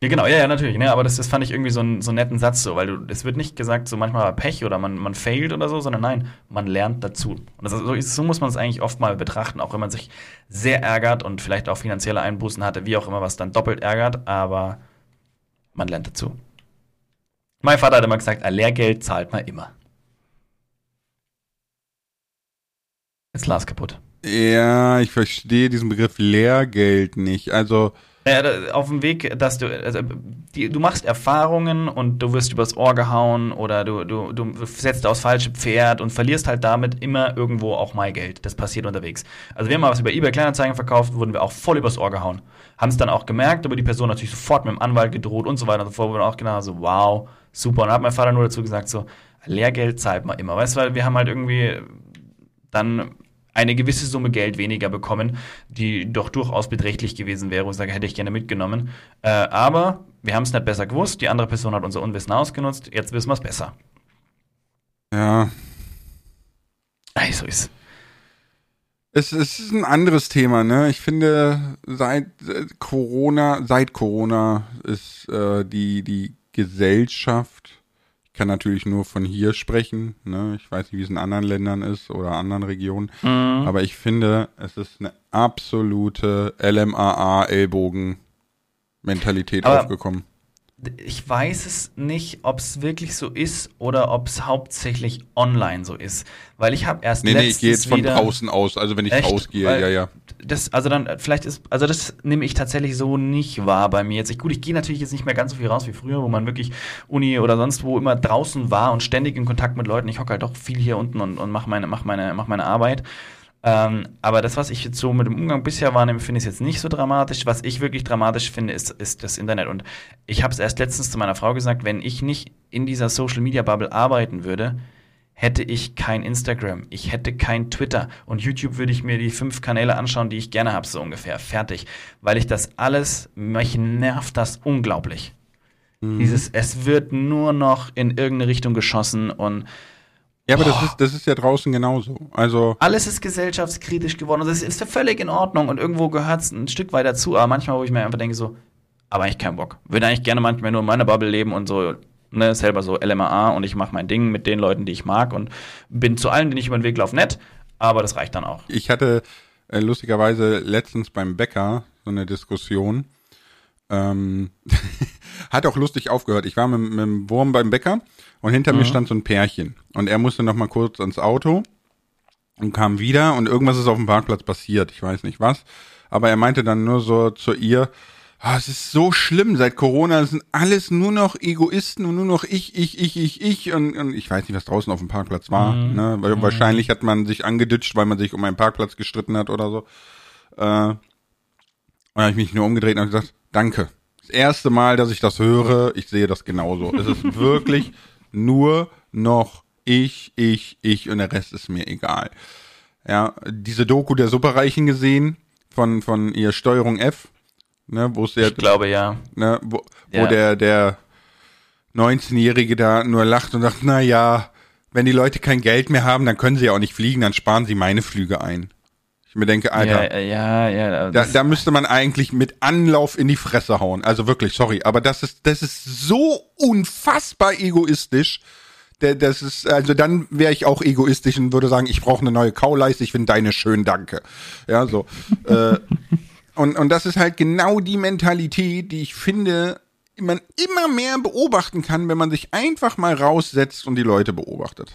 Ja, genau, ja, ja, natürlich, ne? aber das, das fand ich irgendwie so, ein, so einen netten Satz so, weil es wird nicht gesagt, so manchmal Pech oder man, man failt oder so, sondern nein, man lernt dazu. Und das, so, so muss man es eigentlich oft mal betrachten, auch wenn man sich sehr ärgert und vielleicht auch finanzielle Einbußen hatte, wie auch immer, was dann doppelt ärgert, aber man lernt dazu. Mein Vater hat immer gesagt, Lehrgeld zahlt man immer. Jetzt Lars kaputt. Ja, ich verstehe diesen Begriff Lehrgeld nicht. Also, ja, auf dem Weg, dass du, also, die, du machst Erfahrungen und du wirst übers Ohr gehauen oder du, du, du setzt aufs falsche Pferd und verlierst halt damit immer irgendwo auch mal Geld. Das passiert unterwegs. Also wir haben mal was über eBay Kleinanzeigen verkauft, wurden wir auch voll übers Ohr gehauen. Haben es dann auch gemerkt, aber die Person natürlich sofort mit dem Anwalt gedroht und so weiter und so fort. Wir auch genau so, wow, super. Und hat mein Vater nur dazu gesagt, so, Lehrgeld zahlt man immer. Weißt du, weil wir haben halt irgendwie dann eine gewisse Summe Geld weniger bekommen, die doch durchaus beträchtlich gewesen wäre, wo ich sage, hätte ich gerne mitgenommen. Äh, aber wir haben es nicht besser gewusst, die andere Person hat unser Unwissen ausgenutzt, jetzt wissen wir es besser. Ja. Ey, so ist es. Es ist ein anderes Thema, ne? Ich finde, seit Corona, seit Corona ist äh, die, die Gesellschaft kann natürlich nur von hier sprechen. Ne? Ich weiß nicht, wie es in anderen Ländern ist oder anderen Regionen. Mhm. Aber ich finde, es ist eine absolute LMAA-Ellbogen Mentalität Aber- aufgekommen. Ich weiß es nicht, ob es wirklich so ist oder ob es hauptsächlich online so ist. Weil ich habe erst Nee, nee, ich gehe jetzt von draußen aus, also wenn ich rausgehe, ja, ja. Das, also dann, äh, vielleicht ist, also das nehme ich tatsächlich so nicht wahr bei mir jetzt. Ich, gut, ich gehe natürlich jetzt nicht mehr ganz so viel raus wie früher, wo man wirklich Uni oder sonst wo immer draußen war und ständig in Kontakt mit Leuten. Ich hocke halt doch viel hier unten und, und mache meine, mach meine, mach meine Arbeit. Ähm, aber das, was ich jetzt so mit dem Umgang bisher wahrnehme, finde ich jetzt nicht so dramatisch. Was ich wirklich dramatisch finde, ist, ist das Internet. Und ich habe es erst letztens zu meiner Frau gesagt, wenn ich nicht in dieser Social Media Bubble arbeiten würde, hätte ich kein Instagram, ich hätte kein Twitter und YouTube würde ich mir die fünf Kanäle anschauen, die ich gerne habe, so ungefähr. Fertig. Weil ich das alles, mich nervt das unglaublich. Dieses, es wird nur noch in irgendeine Richtung geschossen und Ja, aber das ist, das ist ja draußen genauso. Also, alles ist gesellschaftskritisch geworden und das ist ja völlig in Ordnung und irgendwo gehört es ein Stück weit dazu, aber manchmal, wo ich mir einfach denke, so, aber eigentlich keinen Bock. Würde eigentlich gerne manchmal nur in meiner Bubble leben und so, ne, selber so LMAA und ich mache mein Ding mit den Leuten, die ich mag und bin zu allen, denen ich über den Weg laufe, nett, aber das reicht dann auch. ich hatte äh, lustigerweise letztens beim Bäcker so eine Diskussion. Ähm, hat auch lustig aufgehört. Ich war mit, mit dem Wurm beim Bäcker und hinter mir stand so ein Pärchen. Und er musste noch mal kurz ans Auto und kam wieder und irgendwas ist auf dem Parkplatz passiert. Ich weiß nicht was. Aber er meinte dann nur so zu ihr, ah, es ist so schlimm, seit Corona sind alles nur noch Egoisten und nur noch ich, ich, ich, ich, ich und, und ich weiß nicht, was draußen auf dem Parkplatz war. Ne? Weil Wahrscheinlich hat man sich angeditscht, weil man sich um einen Parkplatz gestritten hat oder so. Äh, und dann habe ich mich nur umgedreht und hab gesagt, danke. Das erste Mal, dass ich das höre, ich sehe das genauso. Es ist wirklich nur noch ich, ich, ich und der Rest ist mir egal. Ja, diese Doku der Superreichen gesehen von, von ihr Steuerung F, ne, wo es ja, Ich glaube ja. ne, wo, wo Ja. der, der 19-Jährige da nur lacht und sagt, na ja, wenn die Leute kein Geld mehr haben, dann können sie ja auch nicht fliegen, dann sparen sie meine Flüge ein. Ich mir denke, Alter, Ja, ja, ja. da, da müsste man eigentlich mit Anlauf in die Fresse hauen. Also wirklich, sorry, aber das ist, das ist so unfassbar egoistisch. Der- Das ist, also dann wäre ich auch egoistisch und würde sagen, ich brauche eine neue Kauleiste, ich finde deine schön, danke. Ja, so. äh, und, und das ist halt genau die Mentalität, die ich finde, man immer mehr beobachten kann, wenn man sich einfach mal raussetzt und die Leute beobachtet.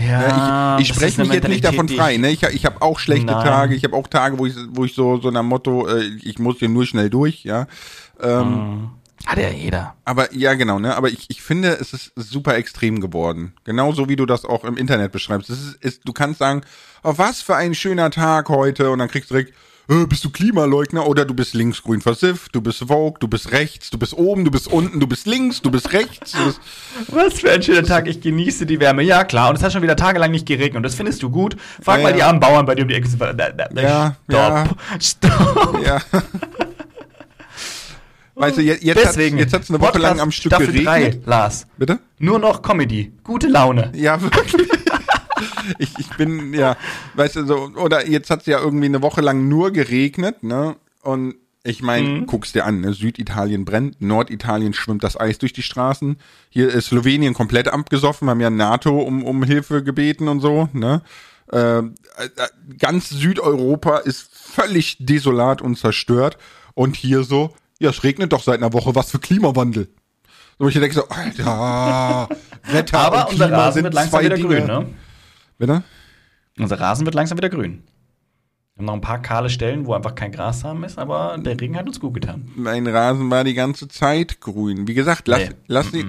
Ja, ich ich das spreche mich jetzt nicht davon frei. ich- Ne? Ich, ich habe auch schlechte Nein. Tage. Ich habe auch Tage, wo ich, wo ich so so nach Motto, äh, ich muss hier nur schnell durch. Ja, ähm, Hat ja jeder. aber ja genau. Ne, aber ich, ich finde, es ist super extrem geworden. Genauso wie du das auch im Internet beschreibst. Es ist, ist, du kannst sagen, oh, was für ein schöner Tag heute, und dann kriegst du direkt äh, bist du Klimaleugner oder du bist linksgrün versifft, du bist Vogue, du bist rechts, du bist oben, du bist unten, du bist links, du bist rechts. Du bist, Was für ein schöner Tag, ich genieße die Wärme. Ja, klar, und es hat schon wieder tagelang nicht geregnet und das findest du gut. Frag Ja, mal die armen Bauern bei dir um die Ecke. Ja, Stopp, ja. stopp. ja. Weißt du, jetzt, jetzt hat's, jetzt hat's eine Woche lang am Stück Staffel geregnet. 3, Lars. Bitte? Nur noch Comedy. Gute Laune. Ja, wirklich. ich, ich bin, ja, weißt du, so, oder jetzt hat's ja irgendwie eine Woche lang nur geregnet, ne? Und ich meine, Mhm. guck's dir an, ne? Süditalien brennt, Norditalien schwimmt das Eis durch die Straßen. Hier ist Slowenien komplett abgesoffen, haben ja NATO um, um Hilfe gebeten und so, ne? Äh, äh, ganz Südeuropa ist völlig desolat und zerstört. Und hier so, ja, es regnet doch seit einer Woche, was für Klimawandel. So, ich denke so, Alter, Wetter Aber und unser Klima Rasen sind wird langsam wieder Dinge. grün, ne? Bitte? Unser Rasen wird langsam wieder grün. Wir haben noch ein paar kahle Stellen, wo einfach kein Gras haben ist, aber der Regen hat uns gut getan. Mein Rasen war die ganze Zeit grün. Wie gesagt, lass, Nee. lass die.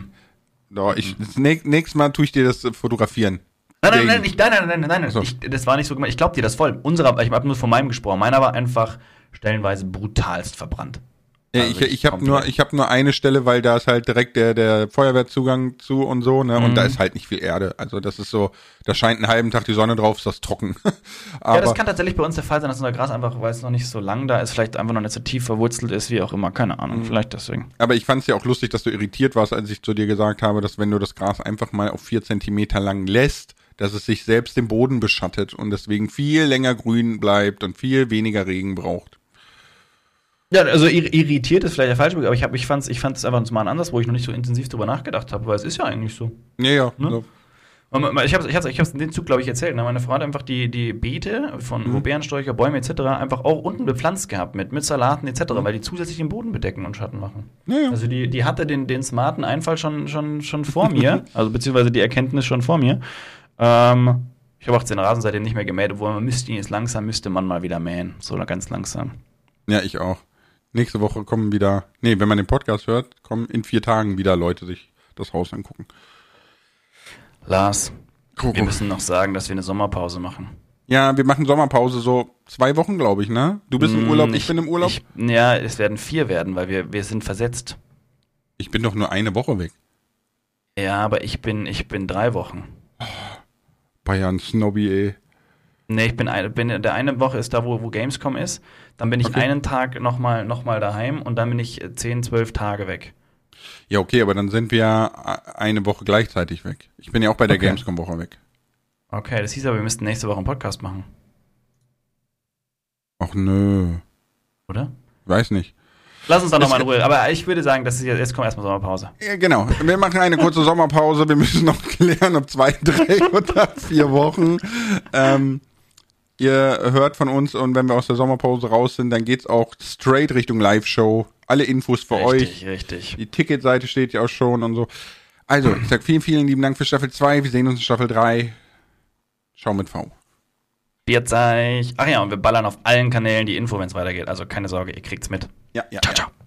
Doch, ich, das nä- nächstes Mal tue ich dir das äh, fotografieren. Nein, nein, nein, ich, nein, nein, nein, nein, nein. so. Ich, das war nicht so gemeint. Ich glaub dir das voll. Unserer, ich habe nur von meinem gesprochen. Meiner war einfach stellenweise brutalst verbrannt. Also ich ich habe nur, ich hab nur eine Stelle, weil da ist halt direkt der, der Feuerwehrzugang zu und so, ne? Und Mhm. da ist halt nicht viel Erde. Also das ist so, da scheint einen halben Tag die Sonne drauf, ist das trocken. Aber ja, das kann tatsächlich bei uns der Fall sein, dass unser Gras einfach, weil es noch nicht so lang da ist, vielleicht einfach noch nicht so tief verwurzelt ist, wie auch immer. Keine Ahnung. Mhm. Vielleicht deswegen. Aber ich fand es ja auch lustig, dass du irritiert warst, als ich zu dir gesagt habe, dass wenn du das Gras einfach mal auf vier Zentimeter lang lässt, dass es sich selbst den Boden beschattet und deswegen viel länger grün bleibt und viel weniger Regen braucht. Ja, also ir irritiert ist vielleicht der falsche Begriff, aber ich, hab, ich fand es ich fand's einfach mal anders, wo ich noch nicht so intensiv drüber nachgedacht habe, weil es ist ja eigentlich so. Ja, ja. Ne? So. Ich habe es ich hab's in dem Zug, glaube ich, erzählt. Ne? Meine Frau hat einfach die, die Beete von mhm. Beerensträucher, Bäume etc. einfach auch unten bepflanzt gehabt mit, mit Salaten etc., mhm. weil die zusätzlich den Boden bedecken und Schatten machen. Ja, ja. Also die, die hatte den, den smarten Einfall schon, schon, schon vor mir, also beziehungsweise die Erkenntnis schon vor mir. Ähm, ich habe auch den Rasen seitdem nicht mehr gemäht, obwohl man müsste ihn jetzt langsam, müsste man mal wieder mähen. So ganz langsam. Ja, ich auch. Nächste Woche kommen wieder, nee, wenn man den Podcast hört, kommen in vier Tagen wieder Leute sich das Haus angucken. Lars, Kuro. wir müssen noch sagen, dass wir eine Sommerpause machen. Ja, wir machen Sommerpause so zwei Wochen, glaube ich, ne? Du bist im mm, Urlaub, ich, ich bin im Urlaub. Ich, ja, es werden vier werden, weil wir, wir sind versetzt. Ich bin doch nur eine Woche weg. Ja, aber ich bin, ich bin drei Wochen. Bayern Snobby, ey. Nee, ich bin, ein, bin der eine Woche ist da, wo, wo Gamescom ist. Dann bin ich okay. einen Tag nochmal noch mal daheim und dann bin ich zehn, zwölf Tage weg. Ja, okay, aber dann sind wir eine Woche gleichzeitig weg. Ich bin ja auch bei der okay. Gamescom-Woche weg. Okay, das hieß aber, wir müssten nächste Woche einen Podcast machen. Ach nö. Oder? Weiß nicht. Lass uns da nochmal in Ruhe. Aber ich würde sagen, das ist jetzt, jetzt kommt erstmal Sommerpause. Ja, genau. Wir machen eine kurze Sommerpause. Wir müssen noch klären, ob zwei, drei oder vier Wochen. Ähm, ihr hört von uns und wenn wir aus der Sommerpause raus sind, dann geht's auch straight Richtung Live-Show alle Infos für richtig, euch. Richtig, richtig. Die Ticketseite steht ja auch schon und so. Also, ich sag vielen, vielen lieben Dank für Staffel 2. Wir sehen uns in Staffel 3. Schau mit V. Jetzt euch. Ach ja, und wir ballern auf allen Kanälen die Info, wenn es weitergeht. Also keine Sorge, ihr kriegt's mit. Ja, ja. Ciao, ciao.